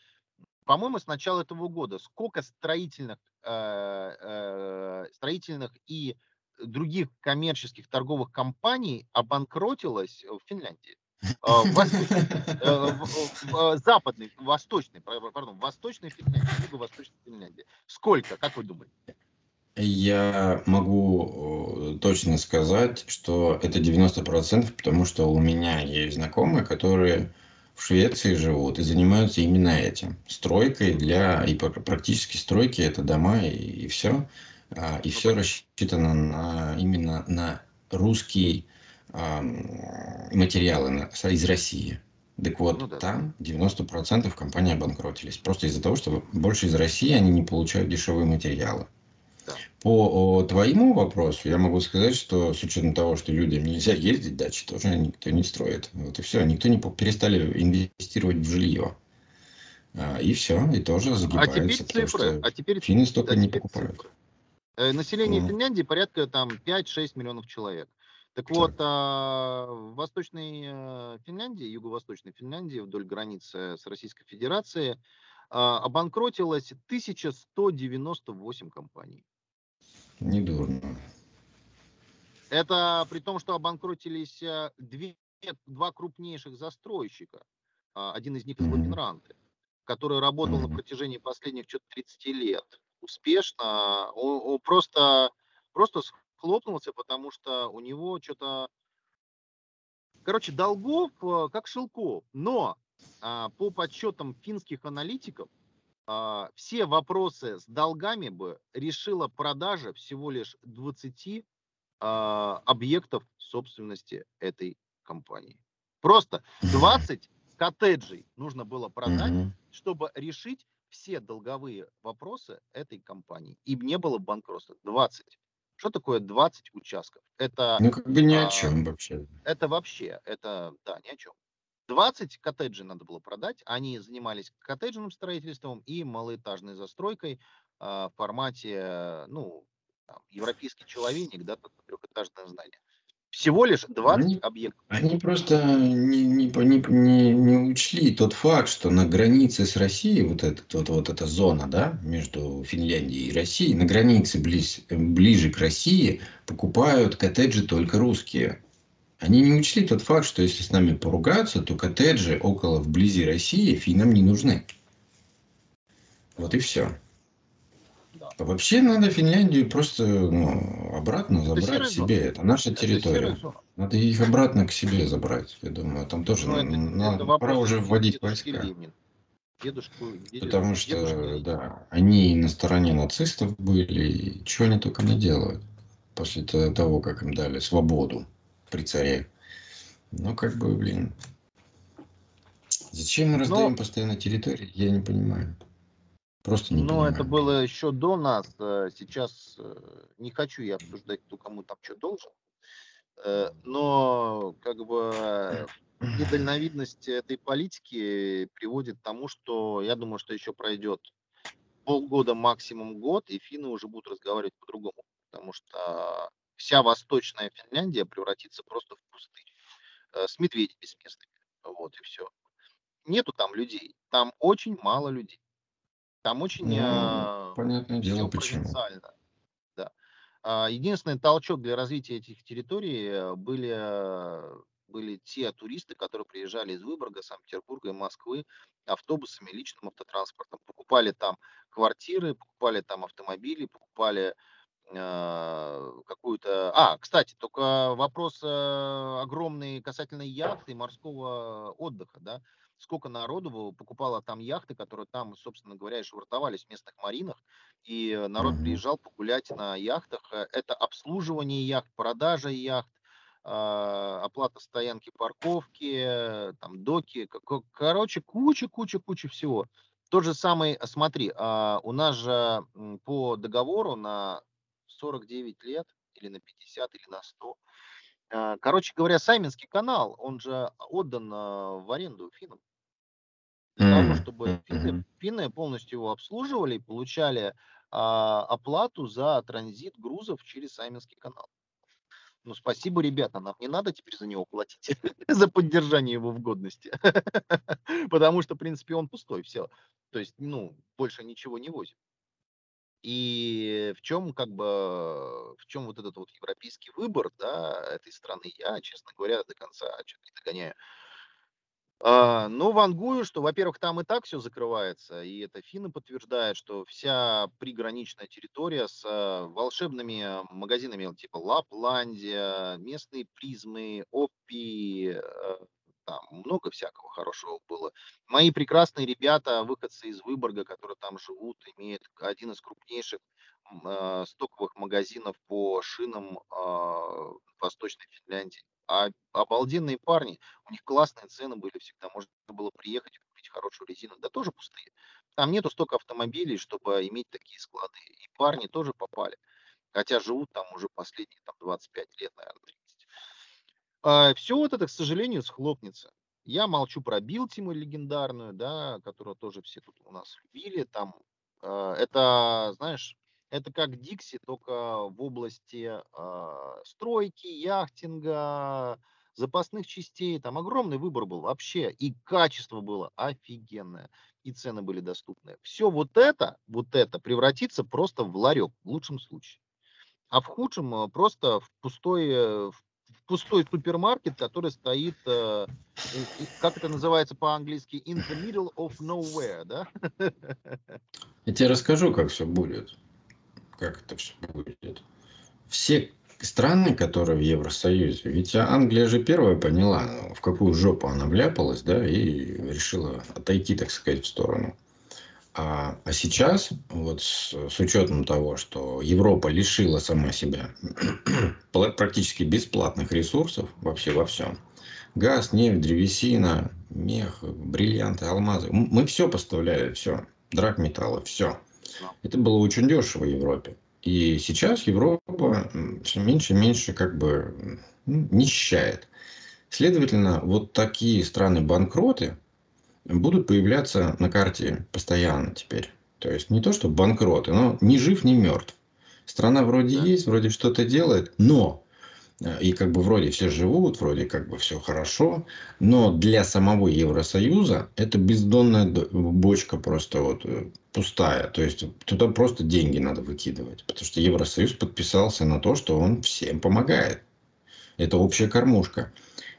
по-моему, с начала этого года сколько строительных, э, э, строительных и других коммерческих торговых компаний обанкротилось в Финляндии? А, В восточной, э, пардон, восточной Финляндии, юго-восточной Финляндии. Сколько, как вы думаете? Я могу э, точно сказать, что это 90%, потому что у меня есть знакомые, которые в Швеции живут и занимаются именно этим. Стройкой для... И пр- практически стройки это дома и, и все. И Ну, все рассчитано на, именно на русские ам, материалы из России. Так Ну вот, да, да. там 90% компаний обанкротились. Просто из-за того, что больше из России они не получают дешевые материалы. Да. По о, твоему вопросу я могу сказать, что с учетом того, что людям нельзя ездить, дачи тоже никто не строит. Вот и все. Никто не перестали инвестировать в жилье. А, И все, и тоже А теперь загибается, потому цифры. А теперь, финны столько а не теперь покупают. цифры. Э, Население Ну, Финляндии порядка там 5-6 миллионов человек. Так вот, а, в Восточной э, Финляндии, Юго-Восточной Финляндии, вдоль границы с Российской Федерацией, а, обанкротилось 1198 компаний. Недурно. Это при том, что обанкротились э, две, два крупнейших застройщика. А, Один из них из Мгм. Лапинранты, который работал на протяжении последних что-то 30 лет. Успешно. Он, он просто, просто схлопнулся, потому что у него что-то... Короче, долгов э, как шелков. Но а, по подсчетам финских аналитиков, а, все вопросы с долгами бы решила продажа всего лишь 20 а, объектов собственности этой компании. Просто 20 коттеджей нужно было продать, угу. чтобы решить все долговые вопросы этой компании. И не было банкротства. 20. Что такое 20 участков? Это, ну, как бы ни о чем а, вообще. Это вообще, это, да, ни о чем. 20 коттеджей надо было продать. Они занимались коттеджным строительством и малоэтажной застройкой а, в формате, ну, там, европейский человек, да, трехэтажное здание. Всего лишь 20 они, объектов. Они просто не, не, не, не учли тот факт, что на границе с Россией, вот, этот, вот, вот эта зона да, между Финляндией и Россией, на границе близ, ближе к России покупают коттеджи только русские. Они не учли тот факт, что если с нами поругаться, то коттеджи около вблизи России финнам не нужны. Вот и все. А вообще надо Финляндию просто ну, обратно забрать себе. Это наша это территория. Надо их обратно к себе забрать. Я думаю, там тоже ну, это, на, это пора уже вводить войска. Дедушку, дедушку, Потому что, дедушку. да, они на стороне нацистов были, и что они только не делают после того, как им дали свободу при царе. Ну, как бы, блин. Зачем мы раздаем Но... постоянно территории, я не понимаю. Просто не Ну, это было еще до нас. Э, сейчас э, не хочу я обсуждать, кто кому там что должен. Э, но как бы недальновидность этой политики приводит к тому, что я думаю, что еще пройдет полгода, максимум год, и финны уже будут разговаривать по-другому. Потому что вся восточная Финляндия превратится просто в пустыню. С медведями с местными. Вот и все. Нету там людей. Там очень мало людей. Там очень ну, а, понятное дело, почему. Да. А, единственный толчок для развития этих территорий э, были, были те туристы, которые приезжали из Выборга, Санкт-Петербурга и Москвы автобусами, личным автотранспортом. Покупали там квартиры, покупали там автомобили, покупали э, какую-то... А, кстати, только вопрос э, огромный касательно яхты и морского отдыха, да сколько народу покупало там яхты, которые там, собственно говоря, и швартовались в местных маринах, и народ приезжал погулять на яхтах. Э, это обслуживание яхт, продажа яхт, а, оплата стоянки, парковки, там доки, короче, куча, куча, куча всего. Тот же самый, э, смотри, а, у нас же по договору на 49 лет или на 50 или на 100 а, Короче говоря, Сайминский канал, он же отдан в аренду финнам того, чтобы финны, финны полностью его обслуживали и получали а, оплату за транзит грузов через Сайминский канал. Ну, спасибо, ребята, нам не надо теперь за него платить, за поддержание его в годности. Потому что, в принципе, он пустой, все. То есть, ну, больше ничего не возим. И в чем, как бы, в чем вот этот вот европейский выбор, да, этой страны, я, честно говоря, до конца что-то не догоняю. А, ну, вангую, что, во-первых, там и так все закрывается, и это финны подтверждают, что вся приграничная территория с а, волшебными магазинами типа Лапландия, местные призмы, Опи, э, там много всякого хорошего было. Мои прекрасные ребята, выходцы из Выборга, которые там живут, имеют один из крупнейших э, стоковых магазинов по шинам э, Восточной Финляндии а обалденные парни, у них классные цены были всегда, можно было приехать и купить хорошую резину, да тоже пустые. Там нету столько автомобилей, чтобы иметь такие склады. И парни тоже попали, хотя живут там уже последние там, 25 лет, наверное, 30. А, все вот это, к сожалению, схлопнется. Я молчу про Билтиму легендарную, да, которую тоже все тут у нас любили. Там, э, это, знаешь, это как Дикси, только в области э, стройки, яхтинга, запасных частей. Там огромный выбор был вообще. И качество было офигенное. И цены были доступны. Все вот это, вот это превратится просто в ларек в лучшем случае. А в худшем а, просто в пустой, э, в пустой супермаркет, который стоит, э, как это называется по-английски, in the middle of nowhere, да? Я тебе расскажу, как все будет как это все будет. Все страны, которые в Евросоюзе, ведь Англия же первая поняла, в какую жопу она вляпалась, да, и решила отойти, так сказать, в сторону. А, а сейчас, вот с, с учетом того, что Европа лишила сама себя практически бесплатных ресурсов вообще во всем, газ, нефть, древесина, мех, бриллианты, алмазы, мы все поставляли, все, драгметаллы, все. Это было очень дешево в Европе. И сейчас Европа все меньше и меньше как бы нищает. Следовательно, вот такие страны-банкроты будут появляться на карте постоянно теперь. То есть не то, что банкроты, но ни жив, ни мертв. Страна вроде да. есть, вроде что-то делает, но и как бы вроде все живут, вроде как бы все хорошо, но для самого Евросоюза это бездонная бочка просто вот э, пустая. То есть туда просто деньги надо выкидывать, потому что Евросоюз подписался на то, что он всем помогает. Это общая кормушка.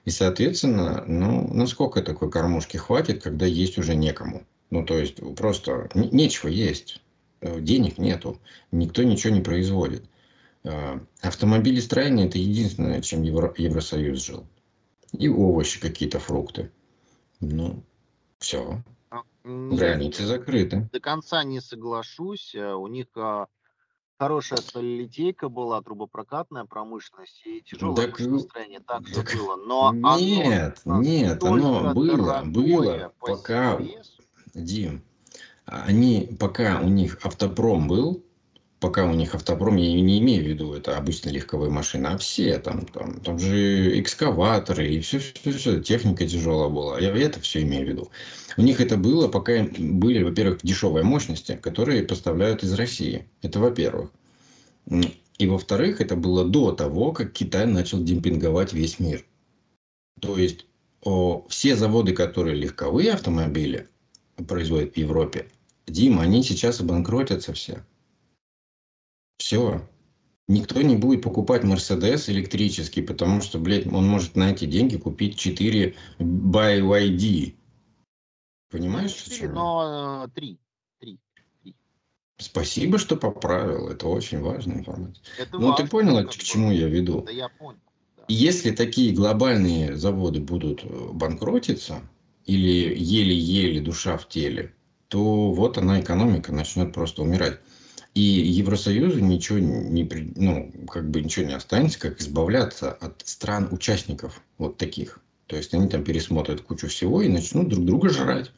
И, соответственно, ну, насколько такой кормушки хватит, когда есть уже некому? Ну, то есть, просто нечего есть. Э, денег нету. Никто ничего не производит. Э, автомобилестроение – это единственное, чем Евро, Евросоюз жил. И овощи какие-то, фрукты. Ну, все. А, Границы закрыты. До конца не соглашусь. Э, у них а, хорошая сталелитейка была, трубопрокатная промышленность и тяжелое так, настроение также так, было. Но нет, оно нет, оно было, было, пока, Дим, они, пока у них автопром был, пока у них автопром, я не имею в виду, это обычно легковые машины, а все там, там, там же экскаваторы и все, все, все, техника тяжелая была. Я это все имею в виду. У них это было, пока были, во-первых, дешевые мощности, которые поставляют из России. Это во-первых. И во-вторых, это было до того, как Китай начал демпинговать весь мир. То есть о, все заводы, которые легковые автомобили производят в Европе, Дима, они сейчас обанкротятся все. Все. Никто не будет покупать Мерседес электрический, потому что, блядь, он может на эти деньги купить 4 BYD. Понимаешь? 4, но 3. 3. 3. Спасибо, что поправил. Это очень важная информация. Это ну, важно, ты понял, к чему я веду? Да, я понял. Да. Если такие глобальные заводы будут э, банкротиться, или еле-еле душа в теле, то вот она, экономика, начнет просто умирать. И Евросоюзу ничего не, ну, как бы ничего не останется, как избавляться от стран-участников вот таких. То есть они там пересмотрят кучу всего и начнут друг друга жрать,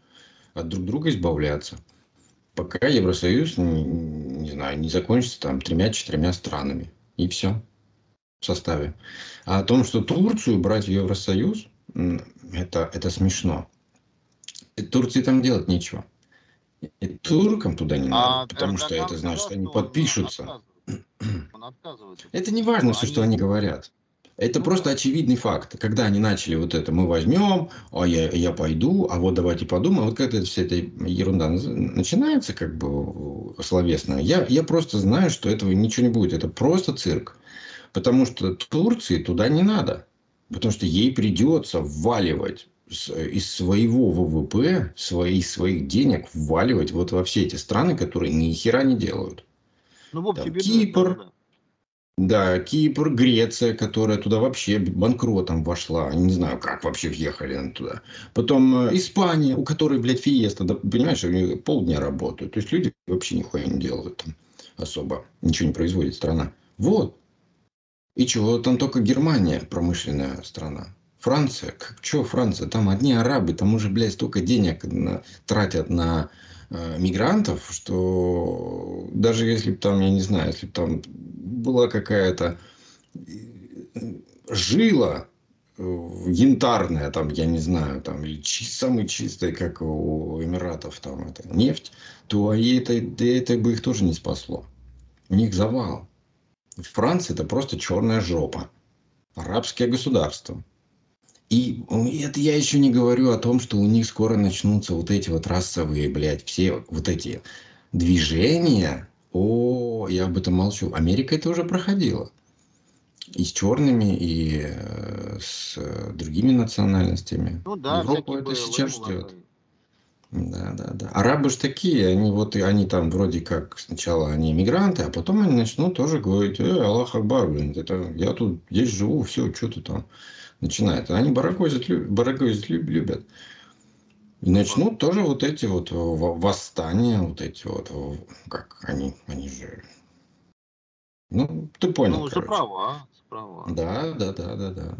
от друг друга избавляться. Пока Евросоюз, не, не знаю, не закончится там тремя-четырьмя странами. И все в составе. А о том, что Турцию брать в Евросоюз, это, это смешно. Турции там делать нечего. И туркам туда не надо, а потому что это значит, что они подпишутся. Он это не важно, все, что они говорят. Это ну, просто очевидный факт. Когда они начали вот это, мы возьмем, а я, я пойду, а вот давайте подумаем. Вот когда вся эта ерунда начинается, как бы словесно, я, я просто знаю, что этого ничего не будет. Это просто цирк. Потому что Турции туда не надо. Потому что ей придется вваливать из своего ВВП, свои, своих денег вваливать вот во все эти страны, которые ни хера не делают. Ну, в общем, Там, Кипр, да, да, Кипр, Греция, которая туда вообще банкротом вошла. Не знаю, как вообще въехали туда. Потом э, Испания, у которой, блядь, фиеста, да, понимаешь, они полдня работают. То есть люди вообще нихуя не делают там особо. Ничего не производит страна. Вот. И чего, там только Германия промышленная страна. Франция, как что Франция, там одни арабы, там уже, блядь, столько денег на, тратят на э, мигрантов, что даже если бы там, я не знаю, если бы там была какая-то э, жила э, янтарная, там, я не знаю, там, или чи, самый чистый, как у Эмиратов, там, это, нефть, то и это, это бы их тоже не спасло. У них завал. Франция это просто черная жопа. Арабское государство. И это я еще не говорю о том, что у них скоро начнутся вот эти вот расовые, блядь, все вот эти движения. О, я об этом молчу. Америка это уже проходила. И с черными, и э, с другими национальностями. Ну да, Европа это сейчас ждет. Да, да, да. Арабы же такие, они вот, и они там вроде как сначала они иммигранты, а потом они начнут тоже говорить, э, Аллах Акбар, блин, это, я тут здесь живу, все, что ты там начинает. Они барагозить, барагозить любят. И начнут тоже вот эти вот восстания, вот эти вот, как они, они же... Ну, ты понял, Ну, за права, за права. Да, да, да, да, да.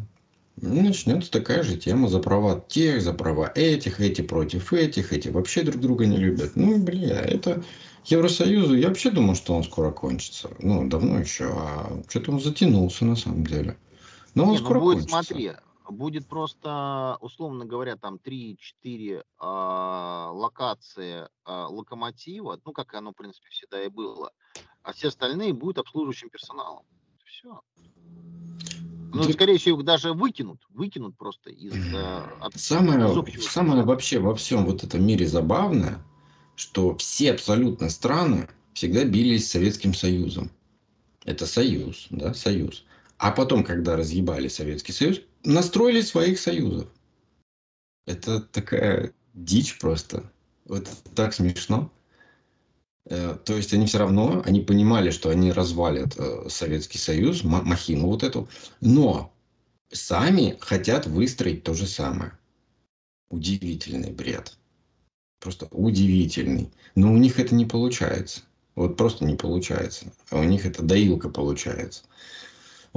Начнется такая же тема за права тех, за права этих, эти против этих, эти вообще друг друга не любят. Ну, бля, это Евросоюзу, я вообще думал, что он скоро кончится. Ну, давно еще, а что-то он затянулся на самом деле. Но он не, ну скоро ну будет, кончится. смотри, будет просто, условно говоря, там 3-4 а, локации а, локомотива, ну, как оно, в принципе, всегда и было, а все остальные будут обслуживающим персоналом. Все. Ну, Ты... скорее всего, их даже выкинут, выкинут просто из... От, самое, из самое вообще во всем вот этом мире забавное, что все абсолютно страны всегда бились с Советским Союзом. Это союз, да, союз. А потом, когда разъебали Советский Союз, настроили своих союзов. Это такая дичь просто. Вот так смешно. Э, то есть они все равно, они понимали, что они развалят э, Советский Союз, махину вот эту, но сами хотят выстроить то же самое. Удивительный бред. Просто удивительный. Но у них это не получается. Вот просто не получается. А у них это доилка получается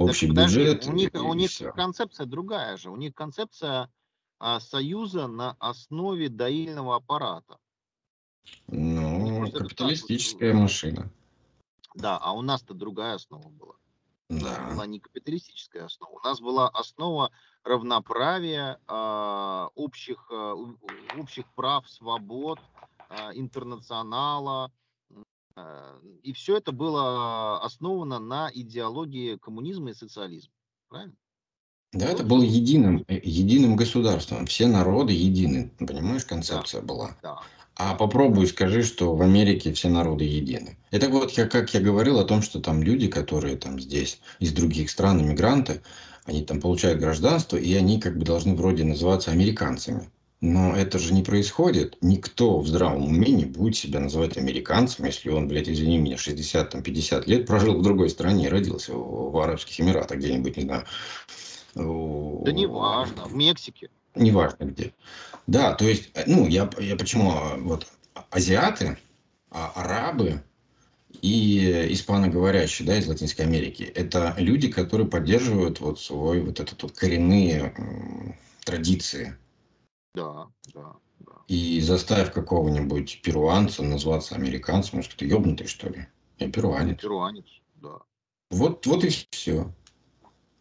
общий так, бюджет. У них, у них концепция другая же. У них концепция а, союза на основе доильного аппарата. Ну, капиталистическая вот, машина. Да, а у нас-то другая основа была. Да. Была не капиталистическая основа. У нас была основа равноправия, э, общих, э, общих прав, свобод, э, интернационала, и все это было основано на идеологии коммунизма и социализма. Правильно? Да, это было единым, э, единым государством. Все народы едины. Понимаешь, концепция да, была. Да. А попробуй скажи, что в Америке все народы едины. Это вот я, как я говорил о том, что там люди, которые там здесь из других стран, иммигранты, они там получают гражданство, и они как бы должны вроде называться американцами. Но это же не происходит. Никто в здравом уме не будет себя называть американцем, если он, блядь, извини меня, 60, там, 50 лет прожил в другой стране, родился в, Арабских Эмиратах где-нибудь, не знаю. Да не важно, в Мексике. Неважно где. Да, то есть, э, ну, я, я почему, а, вот, азиаты, а, арабы и испаноговорящие, да, из Латинской Америки, это люди, которые поддерживают вот свой, вот этот вот коренные традиции, да, да, да. И заставь какого-нибудь перуанца назваться американцем, он скажет, ты ебнутый, что ли? Я перуанец. Перуанец, да. Вот, вот и все.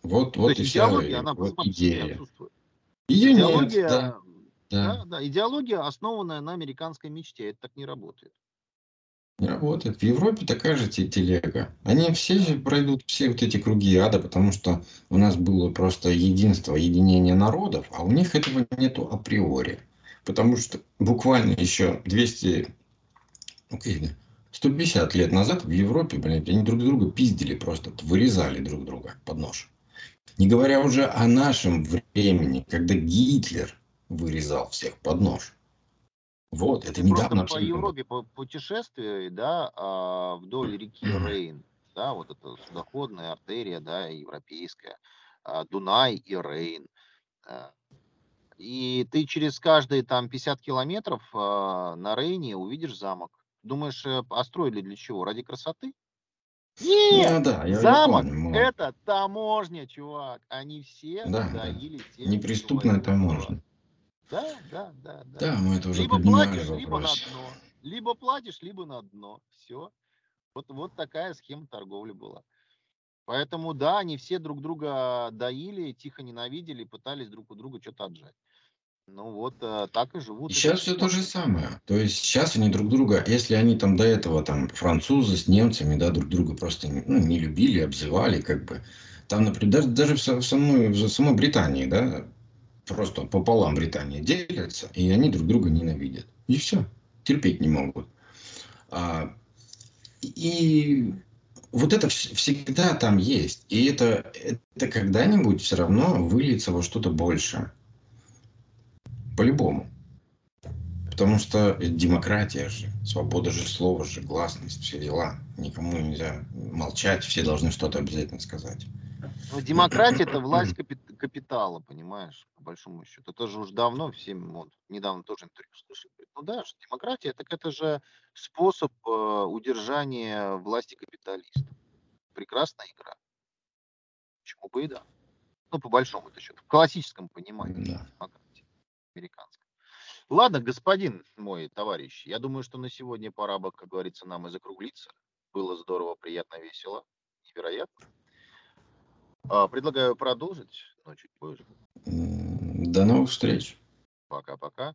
Вот, То вот и вся она вот идея. Ее идеология, нет, да. Да. да, да, идеология, основанная на американской мечте, это так не работает. Работает. В Европе такая же телега. Они все пройдут все вот эти круги ада, потому что у нас было просто единство, единение народов, а у них этого нету априори. Потому что буквально еще 200, okay, 150 лет назад в Европе, блин, они друг друга пиздили просто, вырезали друг друга под нож. Не говоря уже о нашем времени, когда Гитлер вырезал всех под нож. Вот, это недавно по Европе по путешествие, да, а, вдоль реки Рейн, да, вот это судоходная артерия, да, европейская, а, Дунай и Рейн. А. И ты через каждые там 50 километров на Рейне увидишь замок. Думаешь, построили э, для чего? Ради красоты? Нет, ну, да, я, замок помню, это таможня, чувак. Они все да, да. Неприступная таможня. Да, да, да, да. Да, мы это уже либо платишь, вопрос. либо на дно. Либо платишь, либо на дно. Все. Вот, вот такая схема торговли была. Поэтому, да, они все друг друга доили, тихо ненавидели, пытались друг у друга что-то отжать. Ну вот э, так и живут. И сейчас все то же самое. То есть сейчас они друг друга, если они там до этого там французы с немцами, да, друг друга просто ну, не любили, обзывали, как бы. Там, например, даже, даже в, самой, в самой Британии, да, просто пополам Британия делится, и они друг друга ненавидят. И все. Терпеть не могут. А, и вот это всегда там есть. И это, это когда-нибудь все равно выльется во что-то большее. По-любому. Потому что демократия же, свобода же слова же, гласность, все дела. Никому нельзя молчать, все должны что-то обязательно сказать. Но демократия это власть капит капитала, понимаешь, по большому счету. Это же уж давно, всем, вот, недавно тоже интервью слышал. Ну да, что демократия, так это же способ э, удержания власти капиталистов. Прекрасная игра. Почему бы и да. Ну, по большому счету. В классическом понимании Да. демократии американской. Ладно, господин мой товарищ, я думаю, что на сегодня пора бы, как говорится, нам и закруглиться. Было здорово, приятно, весело, невероятно. А, Предлагаю продолжить, но чуть позже. До новых встреч. Пока-пока.